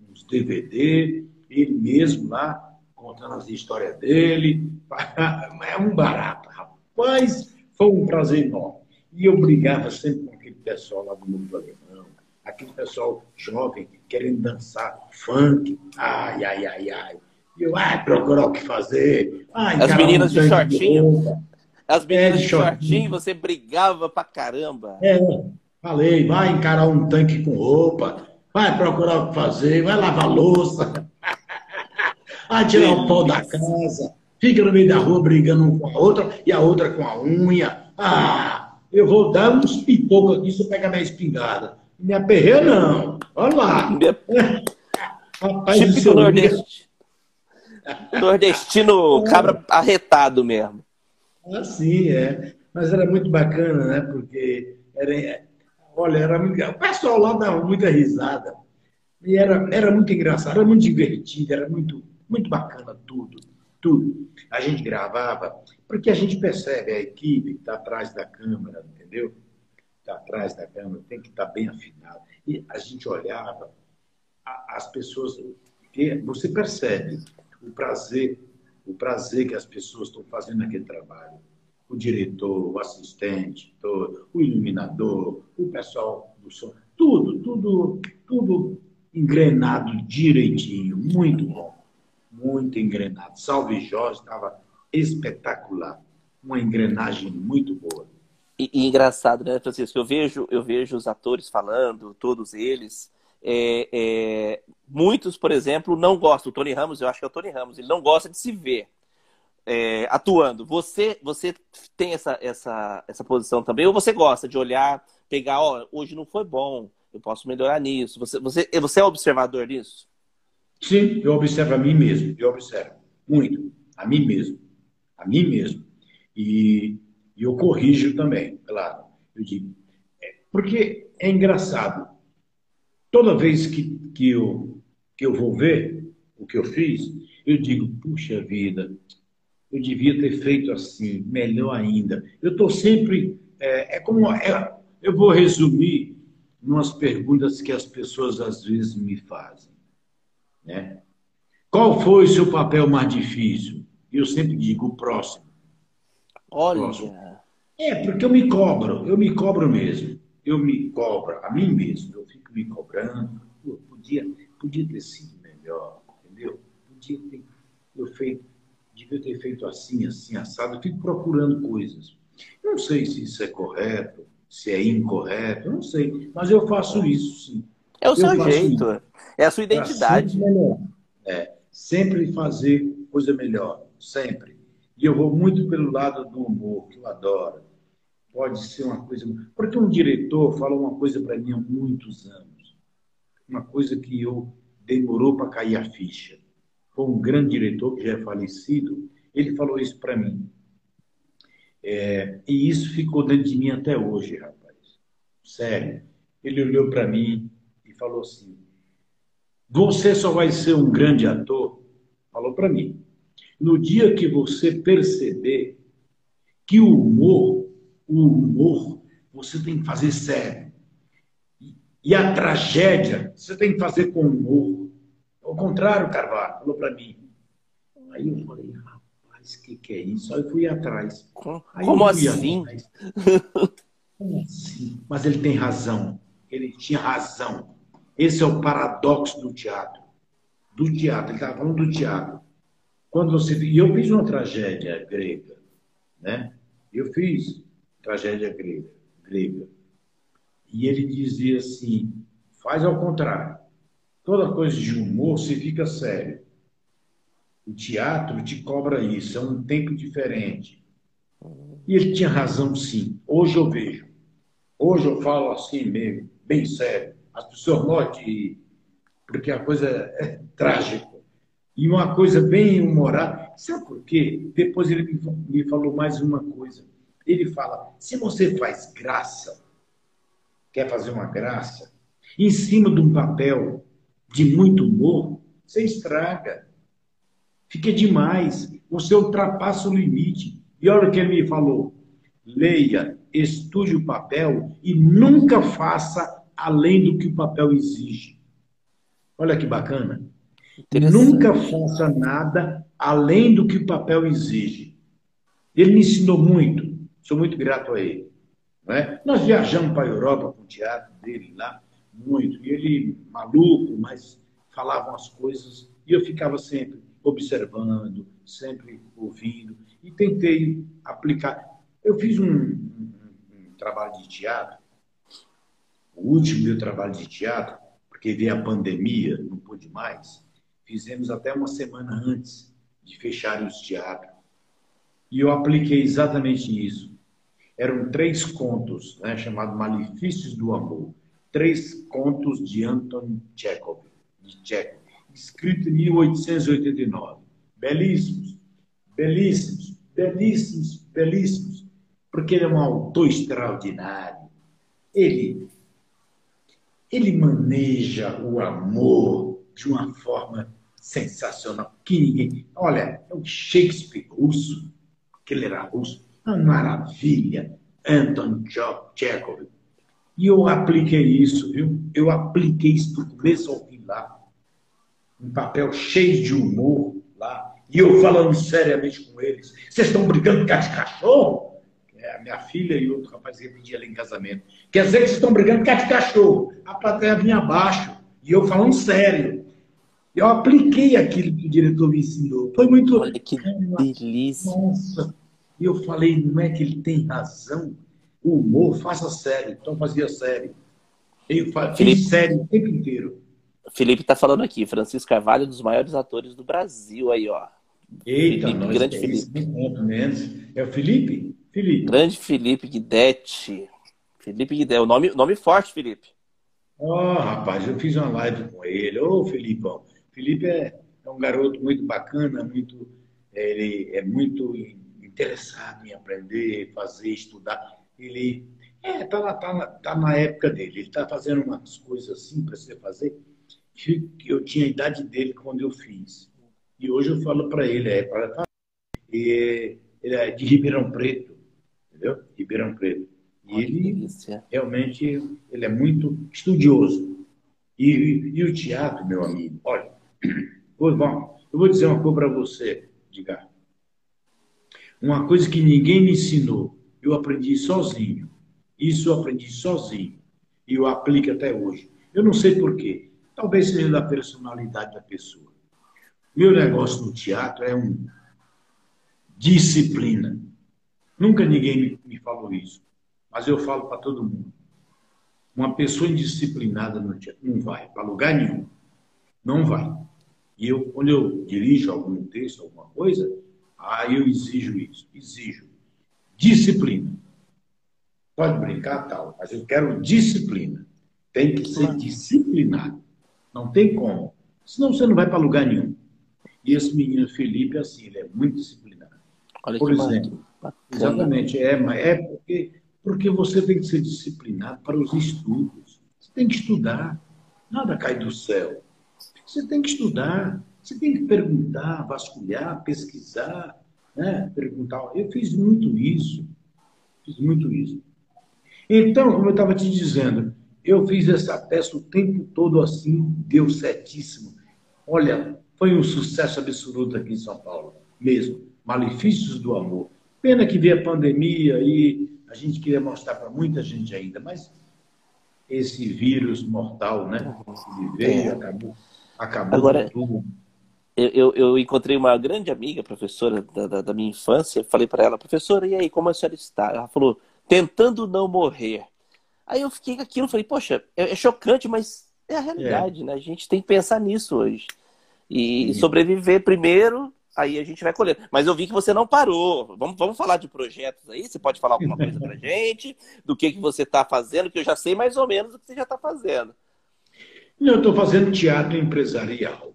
uns DVD, ele mesmo lá, contando as histórias dele. [LAUGHS] É um barato, rapaz, foi um prazer enorme. E eu brigava sempre com pessoal lá do mundo alemão, aquele pessoal jovem querendo dançar funk, ai, ai, ai, ai. E eu, ai, procurar o que fazer. Ai, As meninas de shortinho. As meninas é, de shortinho, você brigava pra caramba. É, falei, vai encarar um tanque com roupa, vai procurar o que fazer, vai lavar louça, [LAUGHS] vai tirar o pó da casa, fica no meio da rua brigando um com a outra e a outra com a unha. Ah, eu vou dar uns pipocos aqui se eu pegar minha espingarda. Me aperreia, não. Olha lá. Rapaz, Típico nordestino. Nordestino, cabra arretado mesmo. Ah, sim, é. Mas era muito bacana, né? Porque era, olha, era muito, o pessoal lá dava muita risada. E era, era muito engraçado, era muito divertido, era muito, muito bacana tudo, tudo. A gente gravava, porque a gente percebe a equipe que está atrás da câmera, entendeu? Está atrás da câmera, tem que estar tá bem afinado. E a gente olhava, as pessoas, você percebe o prazer, o prazer que as pessoas estão fazendo naquele trabalho o diretor, o assistente, todo, o iluminador, o pessoal do som, tudo, tudo, tudo engrenado direitinho, muito bom, muito engrenado. Salve Jorge estava espetacular, uma engrenagem muito boa. E, e, engraçado, né, Francisco? Eu vejo, eu vejo os atores falando, todos eles. É, é, muitos, por exemplo, não gostam. O Tony Ramos, eu acho que é o Tony Ramos, ele não gosta de se ver é, atuando, você você tem essa, essa, essa posição também? Ou você gosta de olhar, pegar, ó, hoje não foi bom, eu posso melhorar nisso? Você, você, você é observador disso? Sim, eu observo a mim mesmo, eu observo muito, a mim mesmo, a mim mesmo. E, e eu corrijo também, claro. Eu digo, é, porque é engraçado. Toda vez que, que, eu, que eu vou ver o que eu fiz, eu digo, puxa vida, eu devia ter feito assim, melhor ainda. Eu estou sempre. É, é como. É, eu vou resumir umas perguntas que as pessoas às vezes me fazem. Né? Qual foi o seu papel mais difícil? Eu sempre digo o próximo. Olha. Próximo. É, porque eu me cobro, eu me cobro mesmo. Eu me cobro a mim mesmo, eu fico me cobrando. Pô, podia, podia ter sido melhor, entendeu? Podia ter eu feito devia ter feito assim, assim, assado. Eu fico procurando coisas. Não sei se isso é correto, se é incorreto, não sei. Mas eu faço isso, sim. É o eu seu jeito, isso. é a sua identidade. Sempre, é, sempre fazer coisa melhor, sempre. E eu vou muito pelo lado do humor, que eu adoro. Pode ser uma coisa. Porque um diretor falou uma coisa para mim há muitos anos. Uma coisa que eu demorou para cair a ficha foi um grande diretor que já é falecido, ele falou isso para mim. É, e isso ficou dentro de mim até hoje, rapaz. Sério. Ele olhou para mim e falou assim: Você só vai ser um grande ator? Falou para mim. No dia que você perceber que o humor, o humor, você tem que fazer sério. E a tragédia, você tem que fazer com humor. Ao contrário, Carvalho falou para mim. Aí eu falei, rapaz, o que, que é isso? Aí eu fui atrás. Aí Como assim? Como assim? Mas ele tem razão. Ele tinha razão. Esse é o paradoxo do teatro. Do teatro. Ele estava falando do teatro. Quando você... E eu fiz uma tragédia grega. Né? Eu fiz tragédia grega. grega. E ele dizia assim, faz ao contrário. Toda coisa de humor se fica sério. O teatro te cobra isso, é um tempo diferente. E ele tinha razão, sim. Hoje eu vejo. Hoje eu falo assim mesmo, bem sério. As pessoas notem, porque a coisa é trágica. E uma coisa bem humorada. Sabe por quê? Depois ele me falou mais uma coisa. Ele fala: se você faz graça, quer fazer uma graça, em cima de um papel de muito humor, você estraga. Fica demais. Você ultrapassa o limite. E olha o que ele me falou. Leia, estude o papel e nunca faça além do que o papel exige. Olha que bacana. Nunca faça nada além do que o papel exige. Ele me ensinou muito. Sou muito grato a ele. É? Nós viajamos para a Europa com o teatro dele lá muito. E ele, maluco, mas falavam as coisas e eu ficava sempre observando, sempre ouvindo e tentei aplicar. Eu fiz um, um, um trabalho de teatro, o último meu trabalho de teatro, porque veio a pandemia, não pude mais. Fizemos até uma semana antes de fechar os teatros. E eu apliquei exatamente isso. Eram três contos, né, chamados Malefícios do Amor três contos de Anton Chekhov, de Chekhov, escrito em 1889. Belíssimos, belíssimos, belíssimos, belíssimos, porque ele é um autor extraordinário. Ele, ele maneja o amor de uma forma sensacional que ninguém. Olha, é o Shakespeare russo, que ele era russo, uma maravilha. Anton Chekhov. E eu apliquei isso, viu? Eu apliquei isso do começo ao fim lá. Um papel cheio de humor lá. E eu falando seriamente com eles. Vocês estão brigando com cachorro? É, a minha filha e outro rapaz ia pedir ela em casamento. Quer dizer que vocês estão brigando com cachorro? A plateia vinha abaixo. E eu falando sério. Eu apliquei aquilo que o diretor me ensinou. Foi muito. Olha que delícia. Nossa. E eu falei, não é que ele tem razão? O humor, faça série. Então fazia série. Eu fiz Felipe, série o tempo inteiro. Felipe está falando aqui, Francisco Carvalho, um dos maiores atores do Brasil aí, ó. Eita, Felipe, nós, grande é Felipe. menos. É o Felipe? Felipe. Grande Felipe Guidetti. Felipe Guidetti. O nome, nome forte, Felipe. Ó, oh, rapaz, eu fiz uma live com ele. Ô, oh, Felipão. Felipe é, é um garoto muito bacana, muito, ele é muito interessado em aprender, fazer, estudar. Ele é, tá, na, tá, na, tá na época dele. Ele está fazendo umas coisas assim para você fazer que eu tinha a idade dele quando eu fiz. E hoje eu falo para ele, é para ele é de Ribeirão Preto, entendeu? Ribeirão Preto. E ele realmente ele é muito estudioso. E, e, o teatro, meu amigo, olha, bom, eu vou dizer uma coisa para você, Edgar. Uma coisa que ninguém me ensinou, eu aprendi sozinho. Isso eu aprendi sozinho. E eu aplico até hoje. Eu não sei porquê. Talvez seja da personalidade da pessoa. Meu negócio no teatro é um disciplina. Nunca ninguém me falou isso. Mas eu falo para todo mundo. Uma pessoa indisciplinada no teatro não vai para lugar nenhum. Não vai. E eu, quando eu dirijo algum texto, alguma coisa, Aí eu exijo isso, exijo. Disciplina. Pode brincar tal, mas eu quero disciplina. Tem que ser disciplinado. Não tem como. Senão você não vai para lugar nenhum. E esse menino Felipe, assim, ele é muito disciplinado. Olha Por exemplo, exatamente, é, é porque, porque você tem que ser disciplinado para os estudos. Você tem que estudar. Nada cai do céu. Você tem que estudar. Você tem que perguntar, vasculhar, pesquisar, né? perguntar. Eu fiz muito isso. Fiz muito isso. Então, como eu estava te dizendo, eu fiz essa peça o tempo todo assim, deu certíssimo. Olha, foi um sucesso absoluto aqui em São Paulo, mesmo. Malefícios do amor. Pena que veio a pandemia e a gente queria mostrar para muita gente ainda, mas esse vírus mortal, né? Ele veio, acabou, acabou Agora, tudo eu, eu, encontrei uma grande amiga, professora da, da, da minha infância, falei para ela, professora, e aí, como a senhora está? Ela falou, tentando não morrer. Aí eu fiquei com aquilo, falei, poxa, é, é chocante, mas é a realidade, é. né? A gente tem que pensar nisso hoje. E sobreviver primeiro, aí a gente vai colher. Mas eu vi que você não parou. Vamos, vamos falar de projetos aí? Você pode falar alguma coisa pra [LAUGHS] gente? Do que, que você está fazendo, que eu já sei mais ou menos o que você já está fazendo. Eu estou fazendo teatro empresarial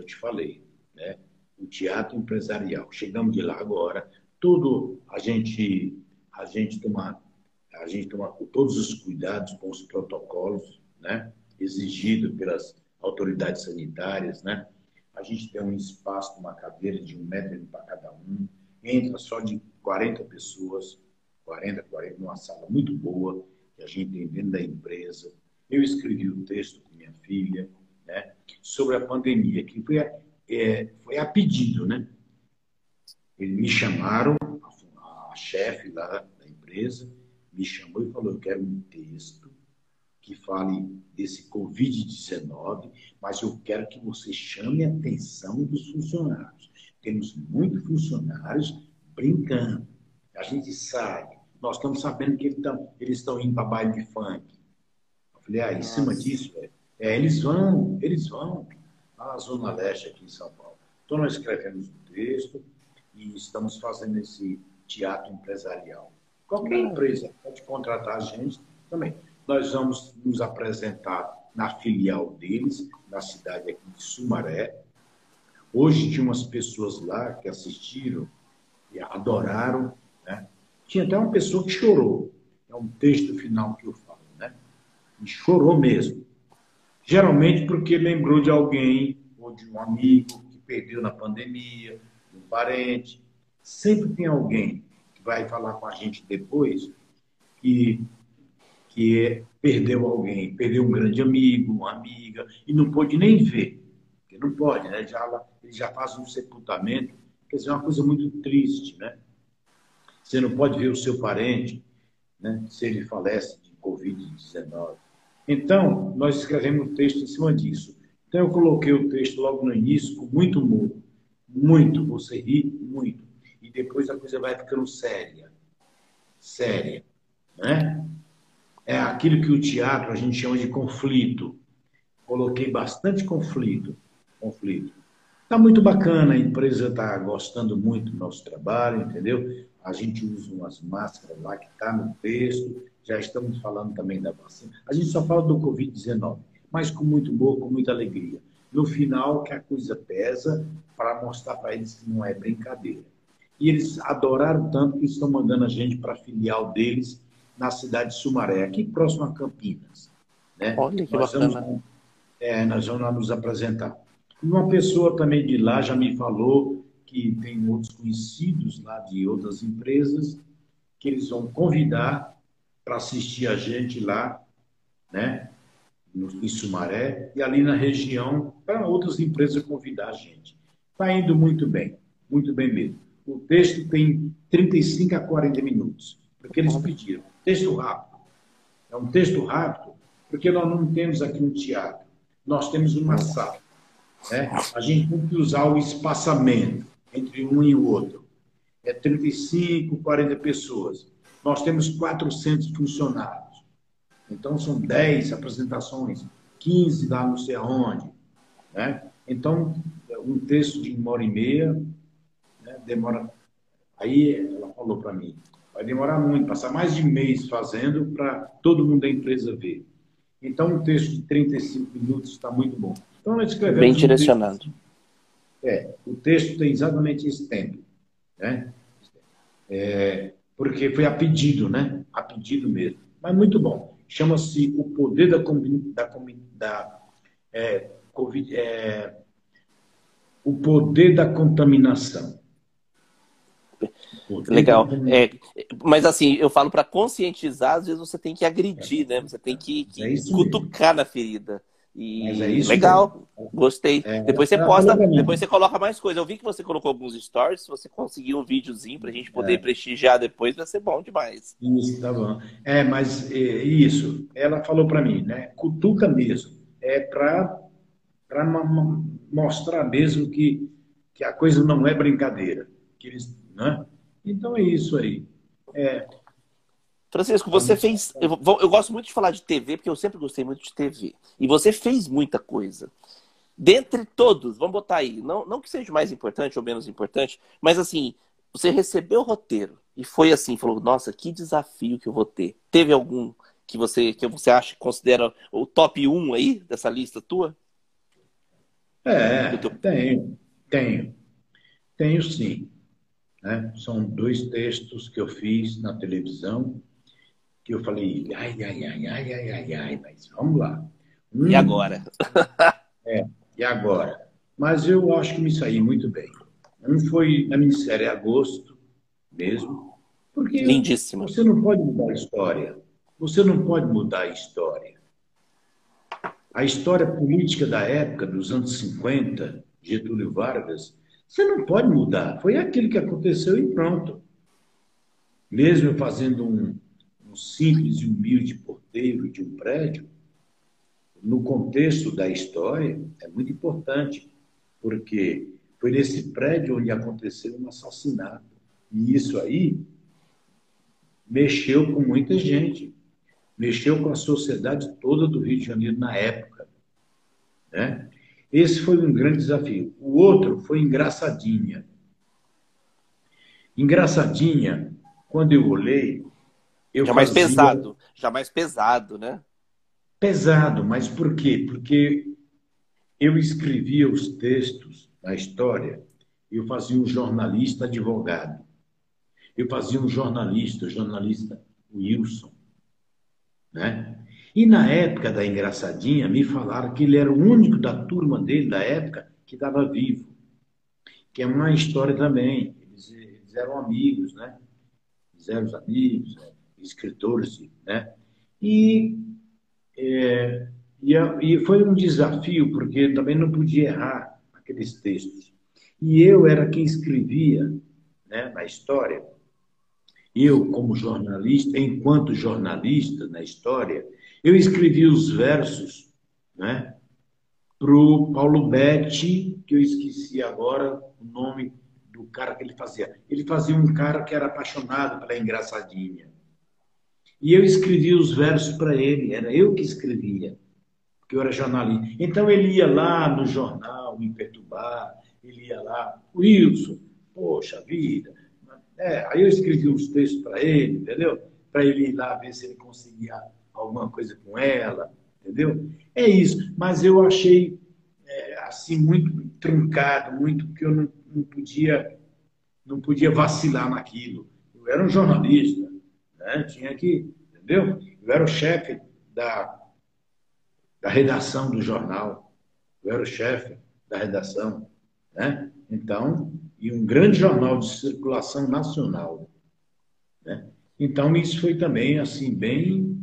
eu te falei, né? o teatro empresarial. Chegamos de lá agora, tudo a gente a gente toma a gente toma todos os cuidados com os protocolos, né? exigidos pelas autoridades sanitárias, né? A gente tem um espaço uma cadeira de um metro para cada um, entra só de 40 pessoas, 40, 40, numa sala muito boa, que a gente tem dentro da empresa. Eu escrevi o texto com minha filha, né? sobre a pandemia, que foi a, é, foi a pedido, né? Eles me chamaram, a, a chefe da, da empresa me chamou e falou: Eu quero um texto que fale desse Covid-19, mas eu quero que você chame a atenção dos funcionários. Temos muitos funcionários brincando. A gente sai, nós estamos sabendo que eles estão, eles estão indo para baile de funk. Falei, ah, em cima disso, é, é, eles vão, eles vão à Zona Leste aqui em São Paulo. Então, nós escrevemos um texto e estamos fazendo esse teatro empresarial. Qualquer empresa pode contratar a gente também. nós vamos nos apresentar na filial deles, na cidade aqui de Sumaré. Hoje tinha umas pessoas lá que assistiram e adoraram. Né? Tinha até uma pessoa que chorou. É um texto final que eu falo, né? E chorou mesmo. Geralmente porque lembrou de alguém ou de um amigo que perdeu na pandemia, de um parente. Sempre tem alguém que vai falar com a gente depois que, que é, perdeu alguém, perdeu um grande amigo, uma amiga, e não pôde nem ver. Porque não pode, né? Já, ele já faz um sepultamento. Quer dizer, é uma coisa muito triste, né? Você não pode ver o seu parente, né? se ele falece de Covid-19. Então, nós escrevemos um texto em cima disso. Então, eu coloquei o texto logo no início com muito humor. Muito, você ri muito. E depois a coisa vai ficando séria. Séria. Né? É aquilo que o teatro a gente chama de conflito. Coloquei bastante conflito. Conflito. Está muito bacana, a empresa está gostando muito do nosso trabalho, entendeu? A gente usa umas máscaras lá que está no texto, já estamos falando também da vacina. A gente só fala do Covid-19, mas com muito humor, com muita alegria. No final, que a coisa pesa para mostrar para eles que não é brincadeira. E eles adoraram tanto que estão mandando a gente para a filial deles na cidade de Sumaré, aqui próximo a Campinas. Né? Olha que nós bacana. Vamos, é, nós vamos lá nos apresentar. Uma pessoa também de lá já me falou que tem outros conhecidos lá de outras empresas que eles vão convidar para assistir a gente lá, né, em Sumaré e ali na região para outras empresas convidar a gente. Está indo muito bem, muito bem mesmo. O texto tem 35 a 40 minutos, porque eles pediram. Texto rápido. É um texto rápido, porque nós não temos aqui um teatro, nós temos uma sala. Né? A gente tem que usar o espaçamento entre um e o outro. É 35, 40 pessoas. Nós temos 400 funcionários. Então, são 10 apresentações, 15 lá não sei aonde. Né? Então, um texto de uma hora e meia né, demora. Aí ela falou para mim: vai demorar muito, passar mais de mês fazendo para todo mundo da empresa ver. Então, um texto de 35 minutos está muito bom. Então, nós escrevemos. Bem direcionado. Um é, o texto tem exatamente esse tempo. Né? É, porque foi a pedido, né? A pedido mesmo. Mas muito bom. Chama-se O Poder da, da, da é, COVID, é, O Poder da Contaminação. Legal. É, mas assim, eu falo para conscientizar, às vezes você tem que agredir, né? Você tem que, que é cutucar mesmo. na ferida. E é legal, mesmo. gostei. É, depois você posta, depois você coloca mais coisa. Eu vi que você colocou alguns stories, se você conseguir um videozinho pra gente poder é. prestigiar depois, vai ser bom demais. Isso, tá bom. É, mas é, isso, ela falou para mim, né? Cutuca mesmo. É pra, pra mostrar mesmo que, que a coisa não é brincadeira. Que eles, né? Então é isso aí. É, Francisco, você fez. Eu, eu, gosto muito de falar de TV, porque eu sempre gostei muito de TV. E você fez muita coisa. Dentre todos, vamos botar aí, não, não que seja mais importante ou menos importante, mas assim, você recebeu o roteiro e foi assim, falou, nossa, que desafio que eu vou ter. Teve algum que você, que você acha que considera o top 1 aí dessa lista tua? É, tenho, tenho. Tenho sim. Né? São dois textos que eu fiz na televisão que eu falei, ai, ai, ai, ai, ai, ai, ai, mas vamos lá. Hum, e agora? [LAUGHS] é, e agora? Mas eu acho que me saí muito bem. Um foi na minissérie Agosto, mesmo, porque Lindíssimo. você não pode mudar a história. Você não pode mudar a história. A história política da época, dos anos 50, Getúlio Vargas, você não pode mudar. Foi aquilo que aconteceu e pronto. Mesmo fazendo um, um simples e humilde porteiro de um prédio, no contexto da história, é muito importante, porque foi nesse prédio onde aconteceu um assassinato. E isso aí mexeu com muita gente, mexeu com a sociedade toda do Rio de Janeiro na época. Né? Esse foi um grande desafio. O outro foi Engraçadinha. Engraçadinha, quando eu olhei, Eu já mais pesado, já mais pesado, né? Pesado, mas por quê? Porque eu escrevia os textos na história, eu fazia um jornalista advogado. Eu fazia um jornalista, o jornalista Wilson. Né? E na época da engraçadinha, me falaram que ele era o único da turma dele, da época, que estava vivo. Que é uma história também. Eles, eles eram amigos, né? Eles eram amigos, né? Escritores, né? E, é, e, e foi um desafio, porque também não podia errar aqueles textos. E eu era quem escrevia né, na história. Eu, como jornalista, enquanto jornalista na história, eu escrevi os versos né, para o Paulo Betti, que eu esqueci agora o nome do cara que ele fazia. Ele fazia um cara que era apaixonado pela engraçadinha. E eu escrevi os versos para ele, era eu que escrevia, porque eu era jornalista. Então ele ia lá no jornal me perturbar, ele ia lá, Wilson, poxa vida. É, aí eu escrevi os textos para ele, entendeu? Para ele ir lá ver se ele conseguia alguma coisa com ela, entendeu? É isso. Mas eu achei é, assim muito truncado, muito que eu não, não podia não podia vacilar naquilo. Eu era um jornalista, né? Tinha que, entendeu? Eu era o chefe da, da redação do jornal. Eu era o chefe da redação, né? Então, e um grande jornal de circulação nacional, né? Então, isso foi também assim bem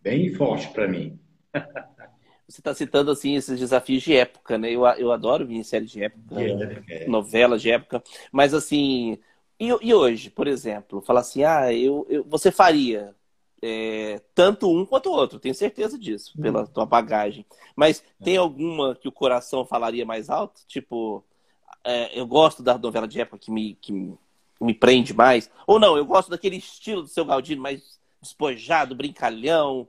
bem forte para mim. [LAUGHS] Você está citando assim esses desafios de época, né? Eu, eu adoro minisséries de época, é, é. novelas de época, mas assim, e, e, hoje, por exemplo, falar assim, ah, eu, eu você faria é, tanto um quanto o outro, tenho certeza disso, hum. pela tua bagagem. Mas é. tem alguma que o coração falaria mais alto? Tipo, é, eu gosto da novela de época que me, que me prende mais. Ou não, eu gosto daquele estilo do seu Galdino mais despojado, brincalhão.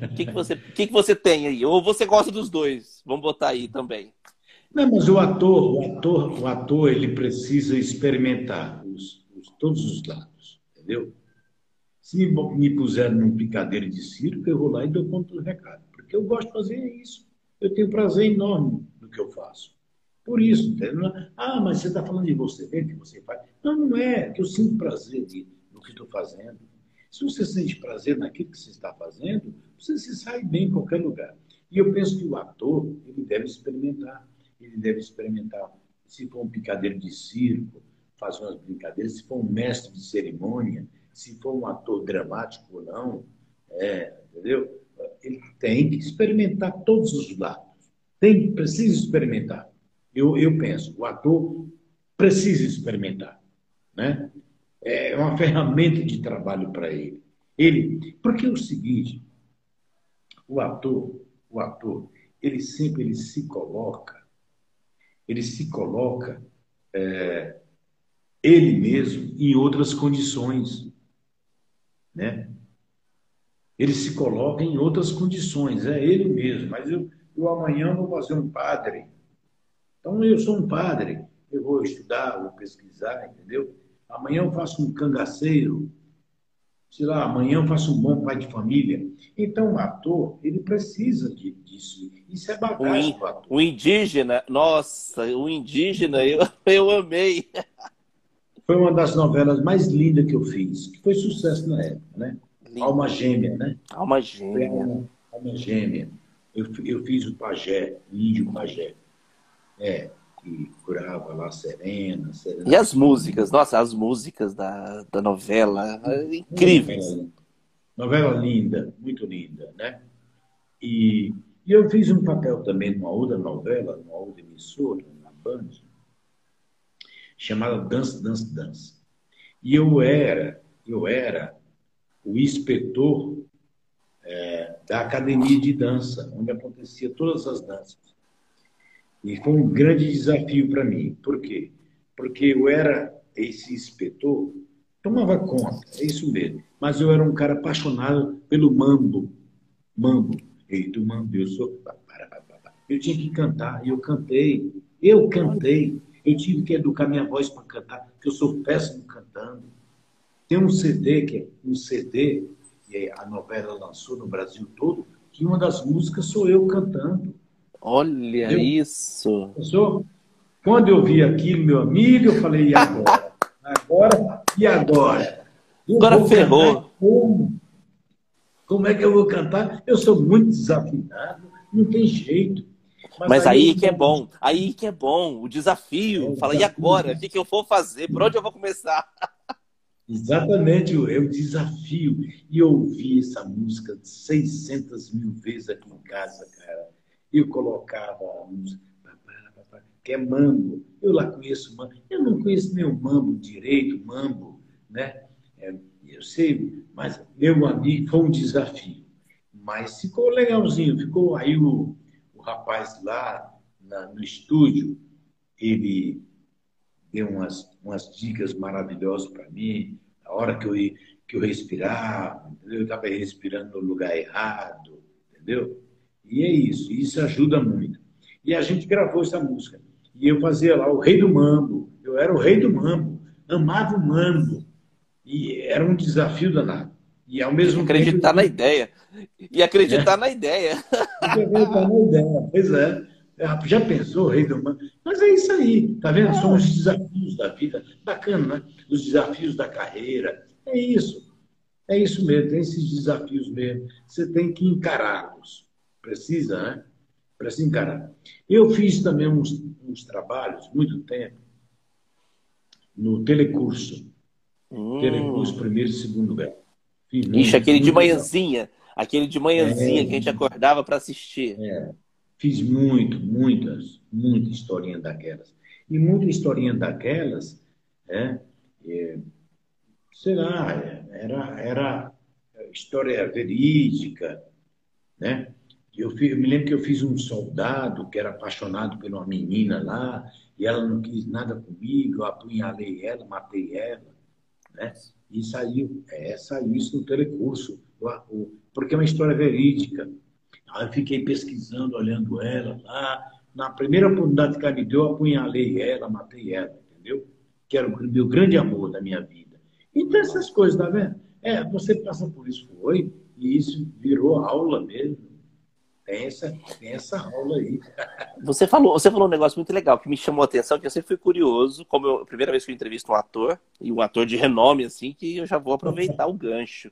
O que, que, você, que, que você tem aí? Ou você gosta dos dois? Vamos botar aí também. Não, mas o ator, o ator, o ator, ele precisa experimentar os, os, todos os lados, entendeu? Se me, me puser num picadeiro de circo, eu vou lá e dou conta do recado, porque eu gosto de fazer isso. Eu tenho prazer enorme no que eu faço. Por isso, entendeu? Ah, mas você está falando de você, vê que você faz. Não, não é, que eu sinto prazer no que estou fazendo. Se você sente prazer naquilo que você está fazendo, você se sai bem em qualquer lugar. E eu penso que o ator, ele deve experimentar ele deve experimentar. Se for um picadeiro de circo, fazer umas brincadeiras, se for um mestre de cerimônia, se for um ator dramático ou não, é, entendeu? Ele tem que experimentar todos os lados. Tem, precisa experimentar. Eu, eu penso, o ator precisa experimentar, né? É uma [LAUGHS] ferramenta de trabalho para ele. Ele, porque é o seguinte, o ator, o ator, ele sempre ele se coloca ele se coloca é, ele mesmo em outras condições, né? Ele se coloca em outras condições, é ele mesmo. Mas eu, eu amanhã vou fazer um padre. Então eu sou um padre, eu vou estudar, vou pesquisar, entendeu? Amanhã eu faço um cangaceiro, sei lá, amanhã eu faço um bom pai de família. Então, o ator, ele precisa de, disso. Isso é bagagem o, ator. O indígena, nossa, o indígena, eu, eu amei. [LAUGHS] Foi uma das novelas mais lindas que eu fiz, que foi sucesso na época, né? Lindo. Alma Gêmea, né? Alma Gêmea. Alma, Alma Gêmea. Eu, eu fiz o pajé, o índio pajé. É, que curava lá Serena, Serena. E as músicas, nossa, as músicas da, da novela, incríveis. Novela, novela linda, muito linda, né? E, e eu fiz um papel também numa outra novela, numa outra emissora, na Band, chamada Dança, Dança, Dança. E eu era, eu era o inspetor é, da academia de dança, onde acontecia todas as danças. E foi um grande desafio para mim. Por quê? Porque eu era esse inspetor, tomava conta, é isso mesmo. Mas eu era um cara apaixonado pelo mambo. Mambo. Ei, do mambo, eu sou. Eu tinha que cantar, e eu cantei. Eu cantei. Eu tive que educar minha voz para cantar, porque eu sou péssimo cantando. Tem um CD, que é um CD, que a novela lançou no Brasil todo, que uma das músicas sou eu cantando. Olha isso! Pensou? Quando eu vi aquilo, meu amigo, eu falei, e agora? agora? E agora? Eu agora ferrou. Como? como é que eu vou cantar? Eu sou muito desafinado, não tem jeito. Mas, Mas aí, aí, que é bom, aí que é bom, o desafio. É, Fala, e agora? O que, que eu vou fazer? Por onde eu vou começar? [LAUGHS] Exatamente, é o desafio. E eu ouvi essa música 600 mil vezes aqui em casa, cara. Eu colocava a que é mambo. Eu lá conheço mambo. Eu não conheço meu mambo direito, mambo, né? É, eu sei, mas meu amigo foi um desafio. Mas ficou legalzinho, ficou. Aí o, o rapaz lá na, no estúdio, ele deu umas, umas dicas maravilhosas para mim. A hora que eu, que eu respirava, eu estava respirando no lugar errado, entendeu? E é isso, isso ajuda muito. E a gente gravou essa música. E eu fazia lá o rei do mambo. Eu era o rei do mambo. Amava o mambo. E era um desafio danado. E ao mesmo acreditar tempo... na ideia. E acreditar é. na ideia. Acreditar na ideia, pois é. é. Já pensou, rei do mambo? Mas é isso aí, tá vendo? São os desafios da vida. Bacana, né? Os desafios da carreira. É isso. É isso mesmo, tem esses desafios mesmo. Você tem que encará-los. Precisa, né? Precisa encarar. Eu fiz também uns, uns trabalhos, muito tempo, no telecurso. Hum. Telecurso primeiro e segundo grau. Ixi, aquele de manhãzinha. Aquele de manhãzinha é, que a gente acordava para assistir. É. Fiz muito, muitas, muita historinha daquelas. E muita historinha daquelas, é, é, sei lá, era, era história verídica, né? Eu, fiz, eu, me lembro que eu fiz um soldado que era apaixonado por uma menina lá, e ela não quis nada comigo, eu apunhalei ela, matei ela, né? E saiu, é, saiu isso no telecurso, porque é uma história verídica. Aí eu fiquei pesquisando, olhando ela lá. Na primeira oportunidade que ela me deu, eu apunhalei ela, matei ela, entendeu? Que era o meu grande amor da minha vida. Então, essas coisas, tá vendo? É, você passa por isso, foi, e isso virou aula mesmo tem essa, tem essa aula aí. Você falou, você falou um negócio muito legal que me chamou a atenção, que eu sempre fui curioso, como eu, a primeira vez que eu entrevisto um ator, e um ator de renome, assim, que eu já vou aproveitar o gancho.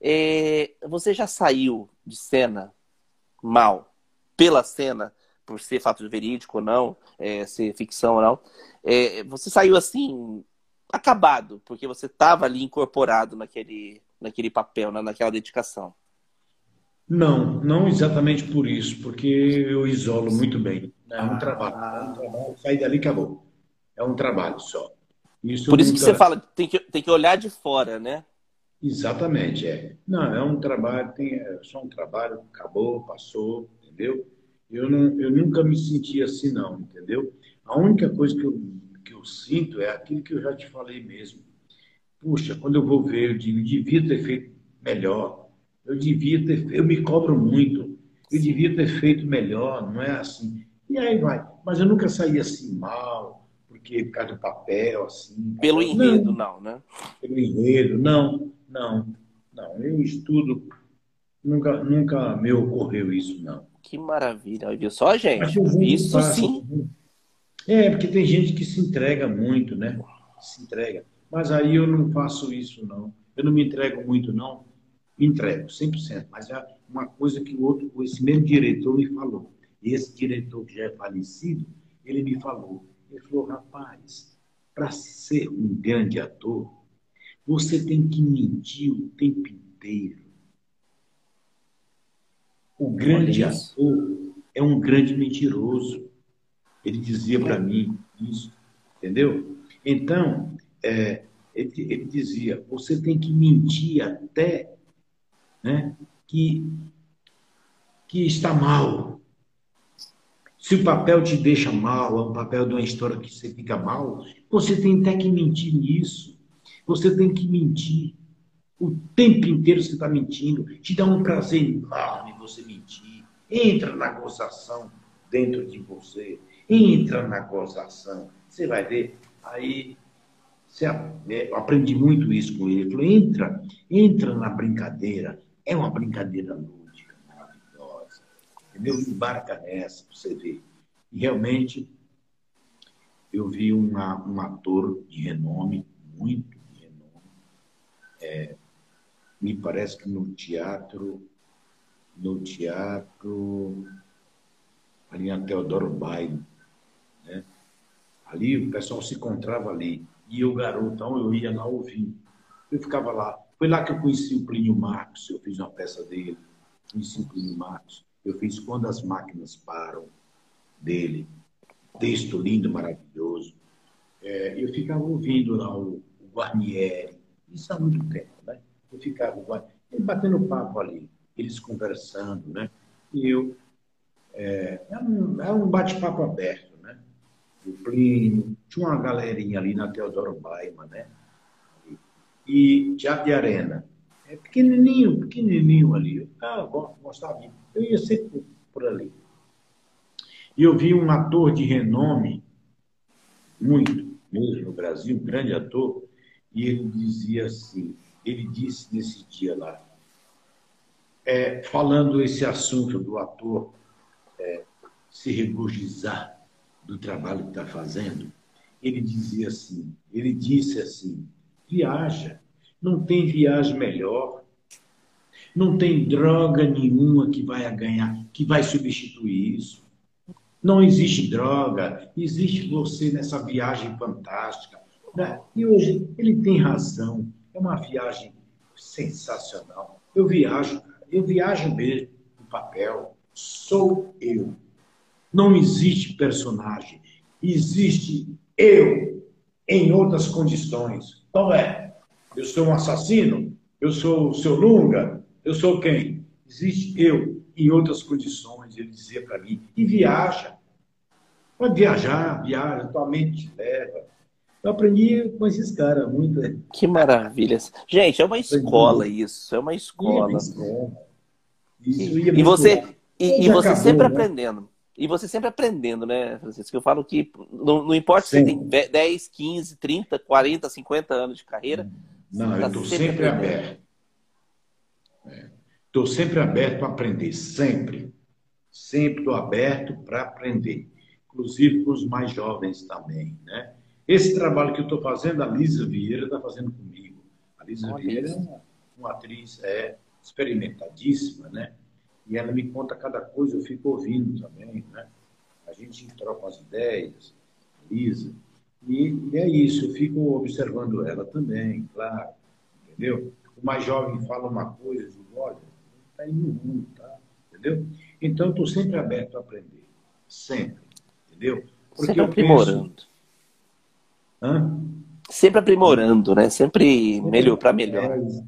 É, você já saiu de cena mal, pela cena, por ser fato verídico ou não, é, ser ficção ou não. É, você saiu assim, acabado, porque você estava ali incorporado naquele, naquele papel, naquela dedicação. Não, não exatamente por isso, porque eu isolo muito bem. É um trabalho. É um trabalho. Sair dali acabou. É um trabalho só. Isso por isso que você fala, tem que, tem que olhar de fora, né? Exatamente, é. Não, é um trabalho, tem, é só um trabalho, acabou, passou, entendeu? Eu, não, eu nunca me senti assim, não, entendeu? A única coisa que eu, que eu sinto é aquilo que eu já te falei mesmo. Puxa, quando eu vou ver, eu digo, devia ter feito melhor, eu devia ter, eu me cobro muito, eu devia ter feito melhor, não é assim. E aí vai. Mas eu nunca saí assim mal, porque por causa do papel, assim. Pelo enredo, não, né? Pelo enredo, não, não, não. Eu estudo, nunca, nunca me ocorreu isso, não. Que maravilha, viu só, gente? Isso passa, sim. É, porque tem gente que se entrega muito, né? Se entrega. Mas aí eu não faço isso, não. Eu não me entrego muito, não entrego, 100%. Mas é uma coisa que o outro, esse mesmo diretor me falou. Esse diretor que já é falecido, ele me falou. Ele falou, rapaz, para ser um grande ator, você tem que mentir o tempo inteiro. O grande ator é um grande mentiroso. Ele dizia para mim isso, entendeu? Então, é, ele, ele dizia, você tem que mentir até né, que, que está mal. Se o papel te deixa mal, é um papel de uma história que você fica mal, você tem até que mentir nisso. Você tem que mentir. O tempo inteiro você está mentindo. Te dá um prazer enorme você mentir. Entra na gozação dentro de você. Entra na gozação. Você vai ver. Aí é, eu aprendi muito isso com ele. Ele falou, entra, entra na brincadeira. É uma brincadeira lúdica, maravilhosa. Entendeu? Embarca nessa, para você ver. E realmente, eu vi uma, um ator de renome, muito de renome. É, me parece que no teatro, no teatro, ali na Teodoro Baile, né? Ali o pessoal se encontrava ali. E eu, garotão, eu ia lá ouvir. Eu ficava lá. Foi lá que eu conheci o Plínio Marcos, eu fiz uma peça dele. Conheci o Plínio Marcos. Eu fiz Quando as Máquinas Param, dele. Texto lindo, maravilhoso. É, eu ficava ouvindo lá o, o Guarnieri. Isso há muito tempo, né? Eu ficava batendo papo ali, eles conversando, né? E eu... É, é um, é um bate-papo aberto o Plínio, tinha uma galerinha ali na Teodoro Baima, né? E Teatro de Arena. É pequenininho, pequenininho ali. Eu ah, gostava. Eu ia sempre por, por ali. E eu vi um ator de renome, muito mesmo no Brasil, um grande ator, e ele dizia assim, ele disse nesse dia lá, é, falando esse assunto do ator é, se regozijar do trabalho que está fazendo, ele dizia assim, ele disse assim, viaja, não tem viagem melhor, não tem droga nenhuma que vai ganhar, que vai substituir isso. Não existe droga, existe você nessa viagem fantástica. Né? E hoje ele tem razão, é uma viagem sensacional. Eu viajo, eu viajo mesmo no papel, sou eu. Não existe personagem. Existe eu em outras condições. Qual é? Eu sou um assassino? Eu sou o seu Lunga? Eu sou quem? Existe eu em outras condições, ele dizia para mim. E viaja. Pode viajar, viaja, tua mente te leva. Eu aprendi com esses caras muito. Que maravilha. Gente, é uma escola isso, é uma escola. Isso, e, e você, e, e você acabou, sempre né? aprendendo. E você sempre aprendendo, né, Francisco? Eu falo que não, não importa Sim. se você tem 10, 15, 30, 40, 50 anos de carreira. Não, eu estou tá sempre, sempre aberto. Estou é. sempre aberto para aprender, sempre. Sempre estou aberto para aprender. Inclusive com os mais jovens também, né? Esse trabalho que eu estou fazendo, a Lisa Vieira está fazendo comigo. A Lisa Olha Vieira é uma, uma atriz é, experimentadíssima, né? E ela me conta cada coisa, eu fico ouvindo também, né? A gente troca as ideias, Lisa, e, e, é isso, eu fico observando ela também, claro, entendeu? O mais jovem fala uma coisa, eu digo, olha, está indo ruim, tá? Entendeu? Então, estou sempre aberto a aprender, sempre, entendeu? Porque sempre aprimorando. Penso... Hã? Sempre aprimorando, né? Sempre melhor para melhor. É,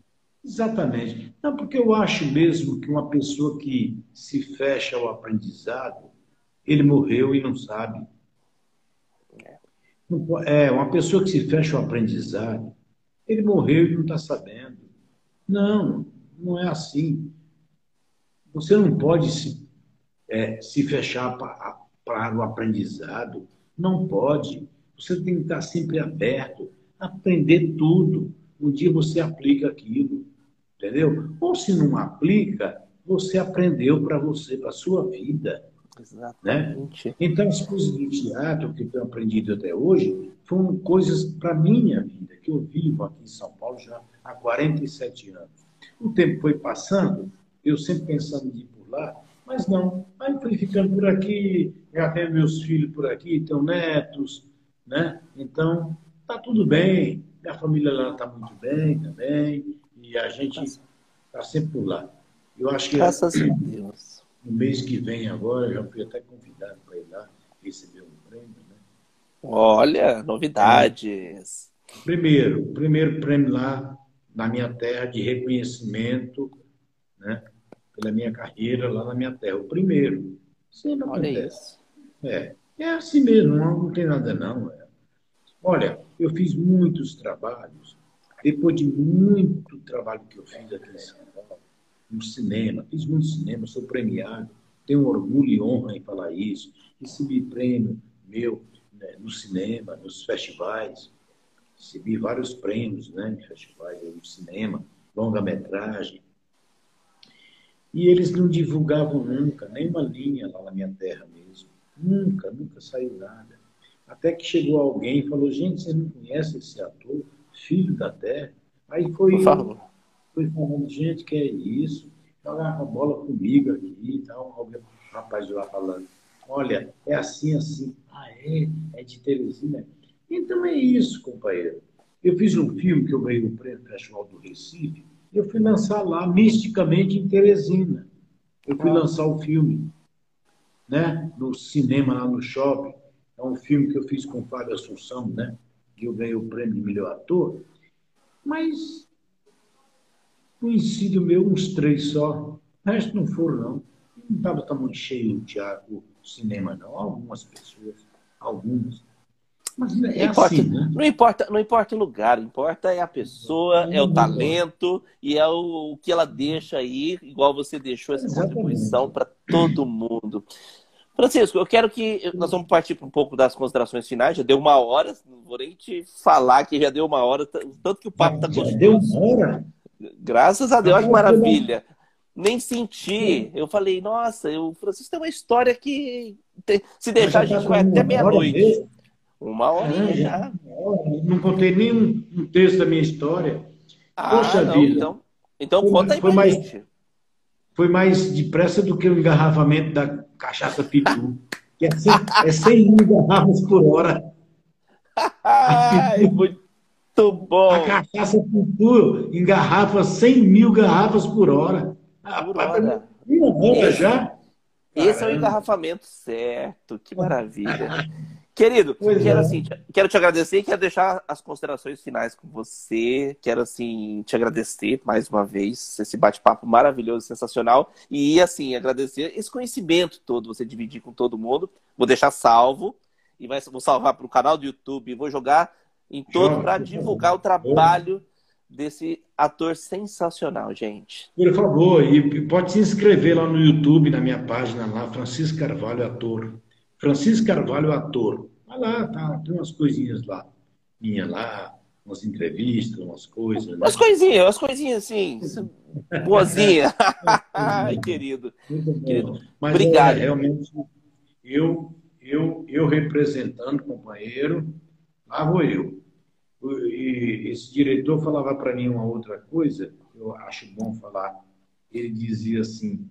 Exatamente. Não, porque eu acho mesmo que uma pessoa que se fecha ao aprendizado, ele morreu e não sabe. É, uma pessoa que se fecha ao aprendizado, ele morreu e não está sabendo. Não, não é assim. Você não pode se, é, se fechar para, para o aprendizado. Não pode. Você tem que estar sempre aberto, aprender tudo. Um dia você aplica aquilo entendeu? Ou se não aplica, você aprendeu para você, para a sua vida. Né? Exatamente. Né? Então, as coisas do teatro que eu tenho aprendido até hoje foram coisas para a minha vida, que eu vivo aqui em São Paulo já há 47 anos. O tempo foi passando, eu sempre pensando em ir por lá, mas não. Aí fui ficando por aqui, já tenho meus filhos por aqui, tenho netos, né? Então, tá tudo bem. Minha família lá está muito bem também. E a gente está sempre por lá. Eu acho que Graças a Deus. no mês que vem agora, já fui até convidado para ir lá receber um prêmio. Né? Olha, novidades. Primeiro, primeiro prêmio lá na minha terra de reconhecimento, né? Pela minha carreira lá na minha terra. O primeiro. Sempre Olha acontece. Isso. É, é assim mesmo, não, não tem nada não. É. Olha, eu fiz muitos trabalhos depois de muito trabalho que eu fiz aqui em São Paulo, no cinema, fiz muito cinema, sou premiado, tenho orgulho e honra em falar isso. Recebi prêmio meu né, no cinema, nos festivais. recebi vários prêmios, né, em festivais de cinema, longa-metragem. E eles não divulgavam nunca, nem uma linha lá na minha terra mesmo. Nunca, nunca saiu nada. Até que chegou alguém e falou, gente, você não conhece esse ator, filho da terra? Aí foi, foi falando, gente, que é isso? Jogava bola comigo aqui e tal. Alguém, rapaz lá falando, olha, é assim, assim. Ah, é? É de Teresina? Então é isso, companheiro. Eu fiz um filme que eu ganhei o prêmio Festival do Recife, e eu fui lançar lá, misticamente, em Teresina. Eu fui lançar o filme, né? No cinema, lá no shopping. É um filme que eu fiz com o Fábio Assunção, né? Que eu ganhei o prêmio de melhor ator. Mas conhecido meu, uns três só. O resto não foram, não. Não estava tão muito cheio o teatro, o cinema, não. Algumas pessoas, algumas. Mas é não importa, assim, né? não importa, não importa o lugar, importa é a pessoa, é o talento e é o, o que ela deixa aí, igual você deixou essa Exatamente. contribuição para todo mundo. Francisco, eu quero que nós vamos partir para um pouco das considerações finais. Já deu uma hora, não vou nem te falar que já deu uma hora, tanto que o papo está gostoso. Deu uma hora? Graças a Deus, olha que maravilha. Nem senti. Eu falei, nossa, o Francisco tem uma história que se deixar a gente vai até meia-noite. Uma hora já. Não contei nenhum um texto da minha história. Ah, Poxa não, vida. Então, então foi, conta aí foi mais, gente. Foi mais depressa do que o engarrafamento da cachaça Pitu. que é 100, é 100 mil garrafas por hora. Ai, muito bom. A cachaça Pitu engarrafa 100 mil garrafas por hora. Por hora. Uma já. Esse é o engarrafamento certo. Que maravilha. [LAUGHS] Querido, pois quero, é. assim, quero te agradecer e quero deixar as considerações finais com você. Quero, assim, te agradecer mais uma vez, esse bate-papo maravilhoso, sensacional. E, assim, agradecer esse conhecimento todo, você dividir com todo mundo. Vou deixar salvo e vai, vou salvar para o canal do YouTube. Vou jogar em todo para divulgar o trabalho desse ator sensacional, gente. Por favor, e pode se inscrever lá no YouTube, na minha página lá, Francisco Carvalho Ator. Francisco Carvalho Ator. Vai lá, tá, tem umas coisinhas lá, minha lá, umas entrevistas, umas coisas. Né? Umas coisinhas, umas coisinhas assim, [LAUGHS] boazinha. Ai, querido. querido. Mas Obrigado. É, realmente, eu, eu, eu representando companheiro, lá vou eu. E esse diretor falava para mim uma outra coisa, eu acho bom falar. Ele dizia assim: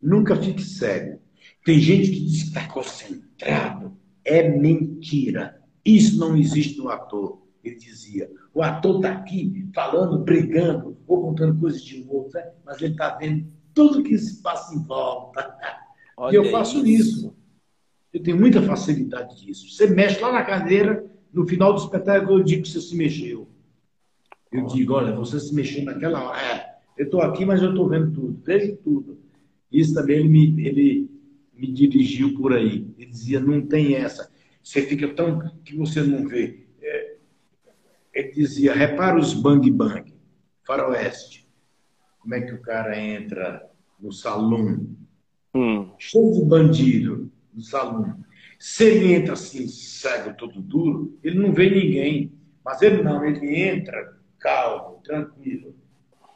nunca fique cego. Tem gente que diz que está concentrado, é mentira. Isso não existe no ator. Ele dizia: o ator está aqui falando, brigando, ou contando coisas de um outro, né? mas ele está vendo tudo que se passa em volta. Olha e eu faço isso. isso. Eu tenho muita facilidade disso. Você mexe lá na cadeira, no final do espetáculo eu digo que você se mexeu. Eu digo, olha, você se mexeu naquela hora. É, eu estou aqui, mas eu estou vendo tudo, vejo tudo. Isso também ele me, ele me dirigiu por aí. Ele dizia, não tem essa. Você fica tão que você não vê. É, ele dizia, repara os bang bang, faroeste. Como é que o cara entra no salão? Hum. Cheio de bandido no salão. Se ele entra assim, cego, todo duro, ele não vê ninguém. Mas ele não, ele entra calmo, tranquilo.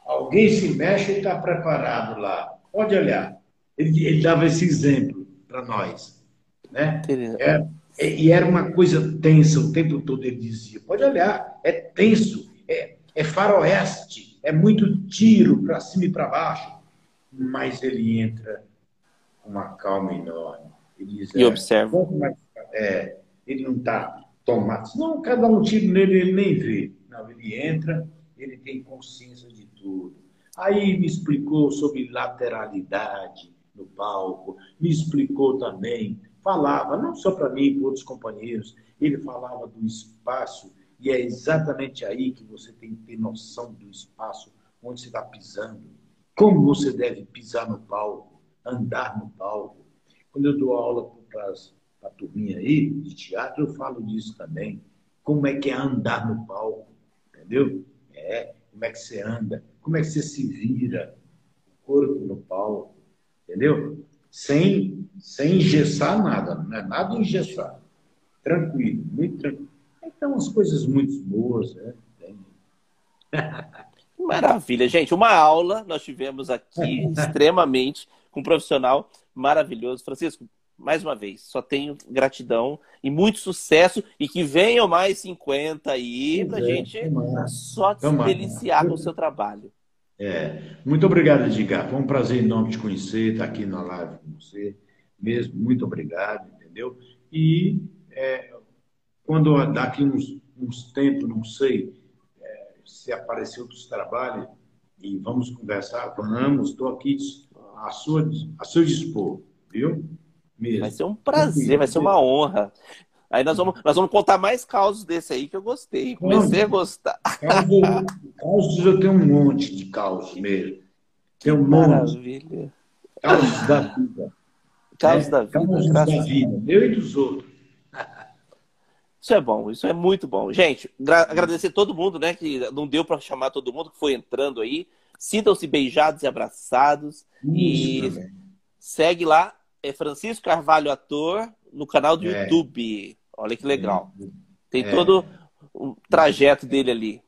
Alguém se mexe e está preparado lá. Pode olhar. Ele, ele dava esse exemplo para nós. Né? É, é, e era uma coisa tensa o tempo todo, ele dizia. Pode olhar, é tenso, é, é faroeste, é muito tiro para cima e para baixo. Mas ele entra com uma calma enorme. Ele diz, e é, observa. É, ele não está tomado. Não, cada um tiro nele, ele nem vê. Não, ele entra, ele tem consciência de tudo. Aí me explicou sobre lateralidade, no palco, me explicou também, falava, não só para mim, para outros companheiros, ele falava do espaço, e é exatamente aí que você tem que ter noção do espaço onde você está pisando, como você deve pisar no palco, andar no palco. Quando eu dou aula para a turminha aí de teatro, eu falo disso também. Como é que é andar no palco, entendeu? É, como é que você anda, como é que você se vira, o corpo no palco entendeu? Sem, sem engessar nada, não é nada engessado. Tranquilo, muito tranquilo. Então, as coisas muito boas, né? [LAUGHS] Maravilha, gente. Uma aula nós tivemos aqui, [LAUGHS] extremamente, com um profissional maravilhoso. Francisco, mais uma vez, só tenho gratidão e muito sucesso e que venham mais 50 aí para a é, gente só se deliciar com o seu trabalho. É. Muito obrigado, Edgar. Foi um prazer enorme te conhecer, estar aqui na live com você. Mesmo, muito obrigado, entendeu? E é, quando daqui uns, uns tempos, não sei, é, se aparecer outros trabalhos e vamos conversar, vamos, estou aqui a, sua, a seu dispor, viu? Mesmo. Vai ser um prazer, vai ser uma honra. Aí nós vamos, nós vamos contar mais causos desse aí que eu gostei. Comecei a gostar. Causos, eu tenho um monte de causos mesmo. Tem um monte. Maravilha. Causos da vida. Causos é, da vida. Causos da vida. Eu e dos outros. Isso é bom, isso é muito bom. Gente, agradecer todo mundo, né? Que não deu para chamar todo mundo que foi entrando aí. Sintam-se beijados e abraçados. Isso, e também. segue lá, é Francisco Carvalho Ator, no canal do é. YouTube. Olha que legal. Tem é. todo o trajeto dele ali.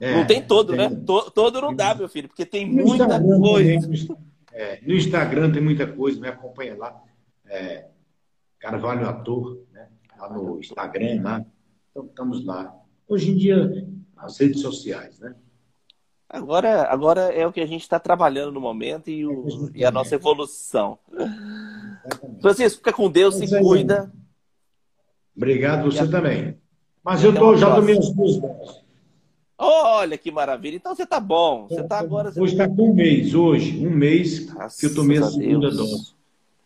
É. Não tem todo, né? tem... né? Todo não dá, meu filho, porque tem no muita Instagram, coisa. É, no Instagram tem muita coisa, me acompanha lá. É, Carvalho Ator, né? Lá no Instagram, lá. Então, estamos lá. Hoje em dia, as redes sociais, né? Agora, agora é o que a gente está trabalhando no momento e, o, e a nossa evolução. Francisco, fica com Deus, se cuida. Obrigado, você a... também. Mas eu tô, já tomei as duas doses. Olha que maravilha. Então você está bom. Você tá agora. Hoje está com um mês, hoje. Um mês Nossa que eu tomei a segunda Deus. dose.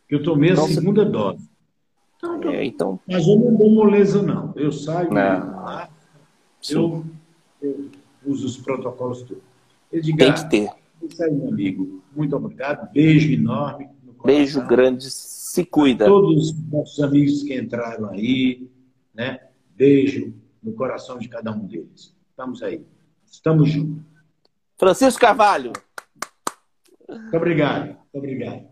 Que eu tomei então, a segunda você... dose. Então, é, então... Mas eu não dou moleza, não. Eu saio não. lá, eu, eu uso os protocolos todos. Edgar, Tem que ter. Isso aí, meu amigo. Muito obrigado. Beijo enorme. Beijo grande. Se cuida. todos os nossos amigos que entraram aí, né? Beijo no coração de cada um deles. Estamos aí. Estamos juntos. Francisco Carvalho. Muito obrigado. Muito obrigado.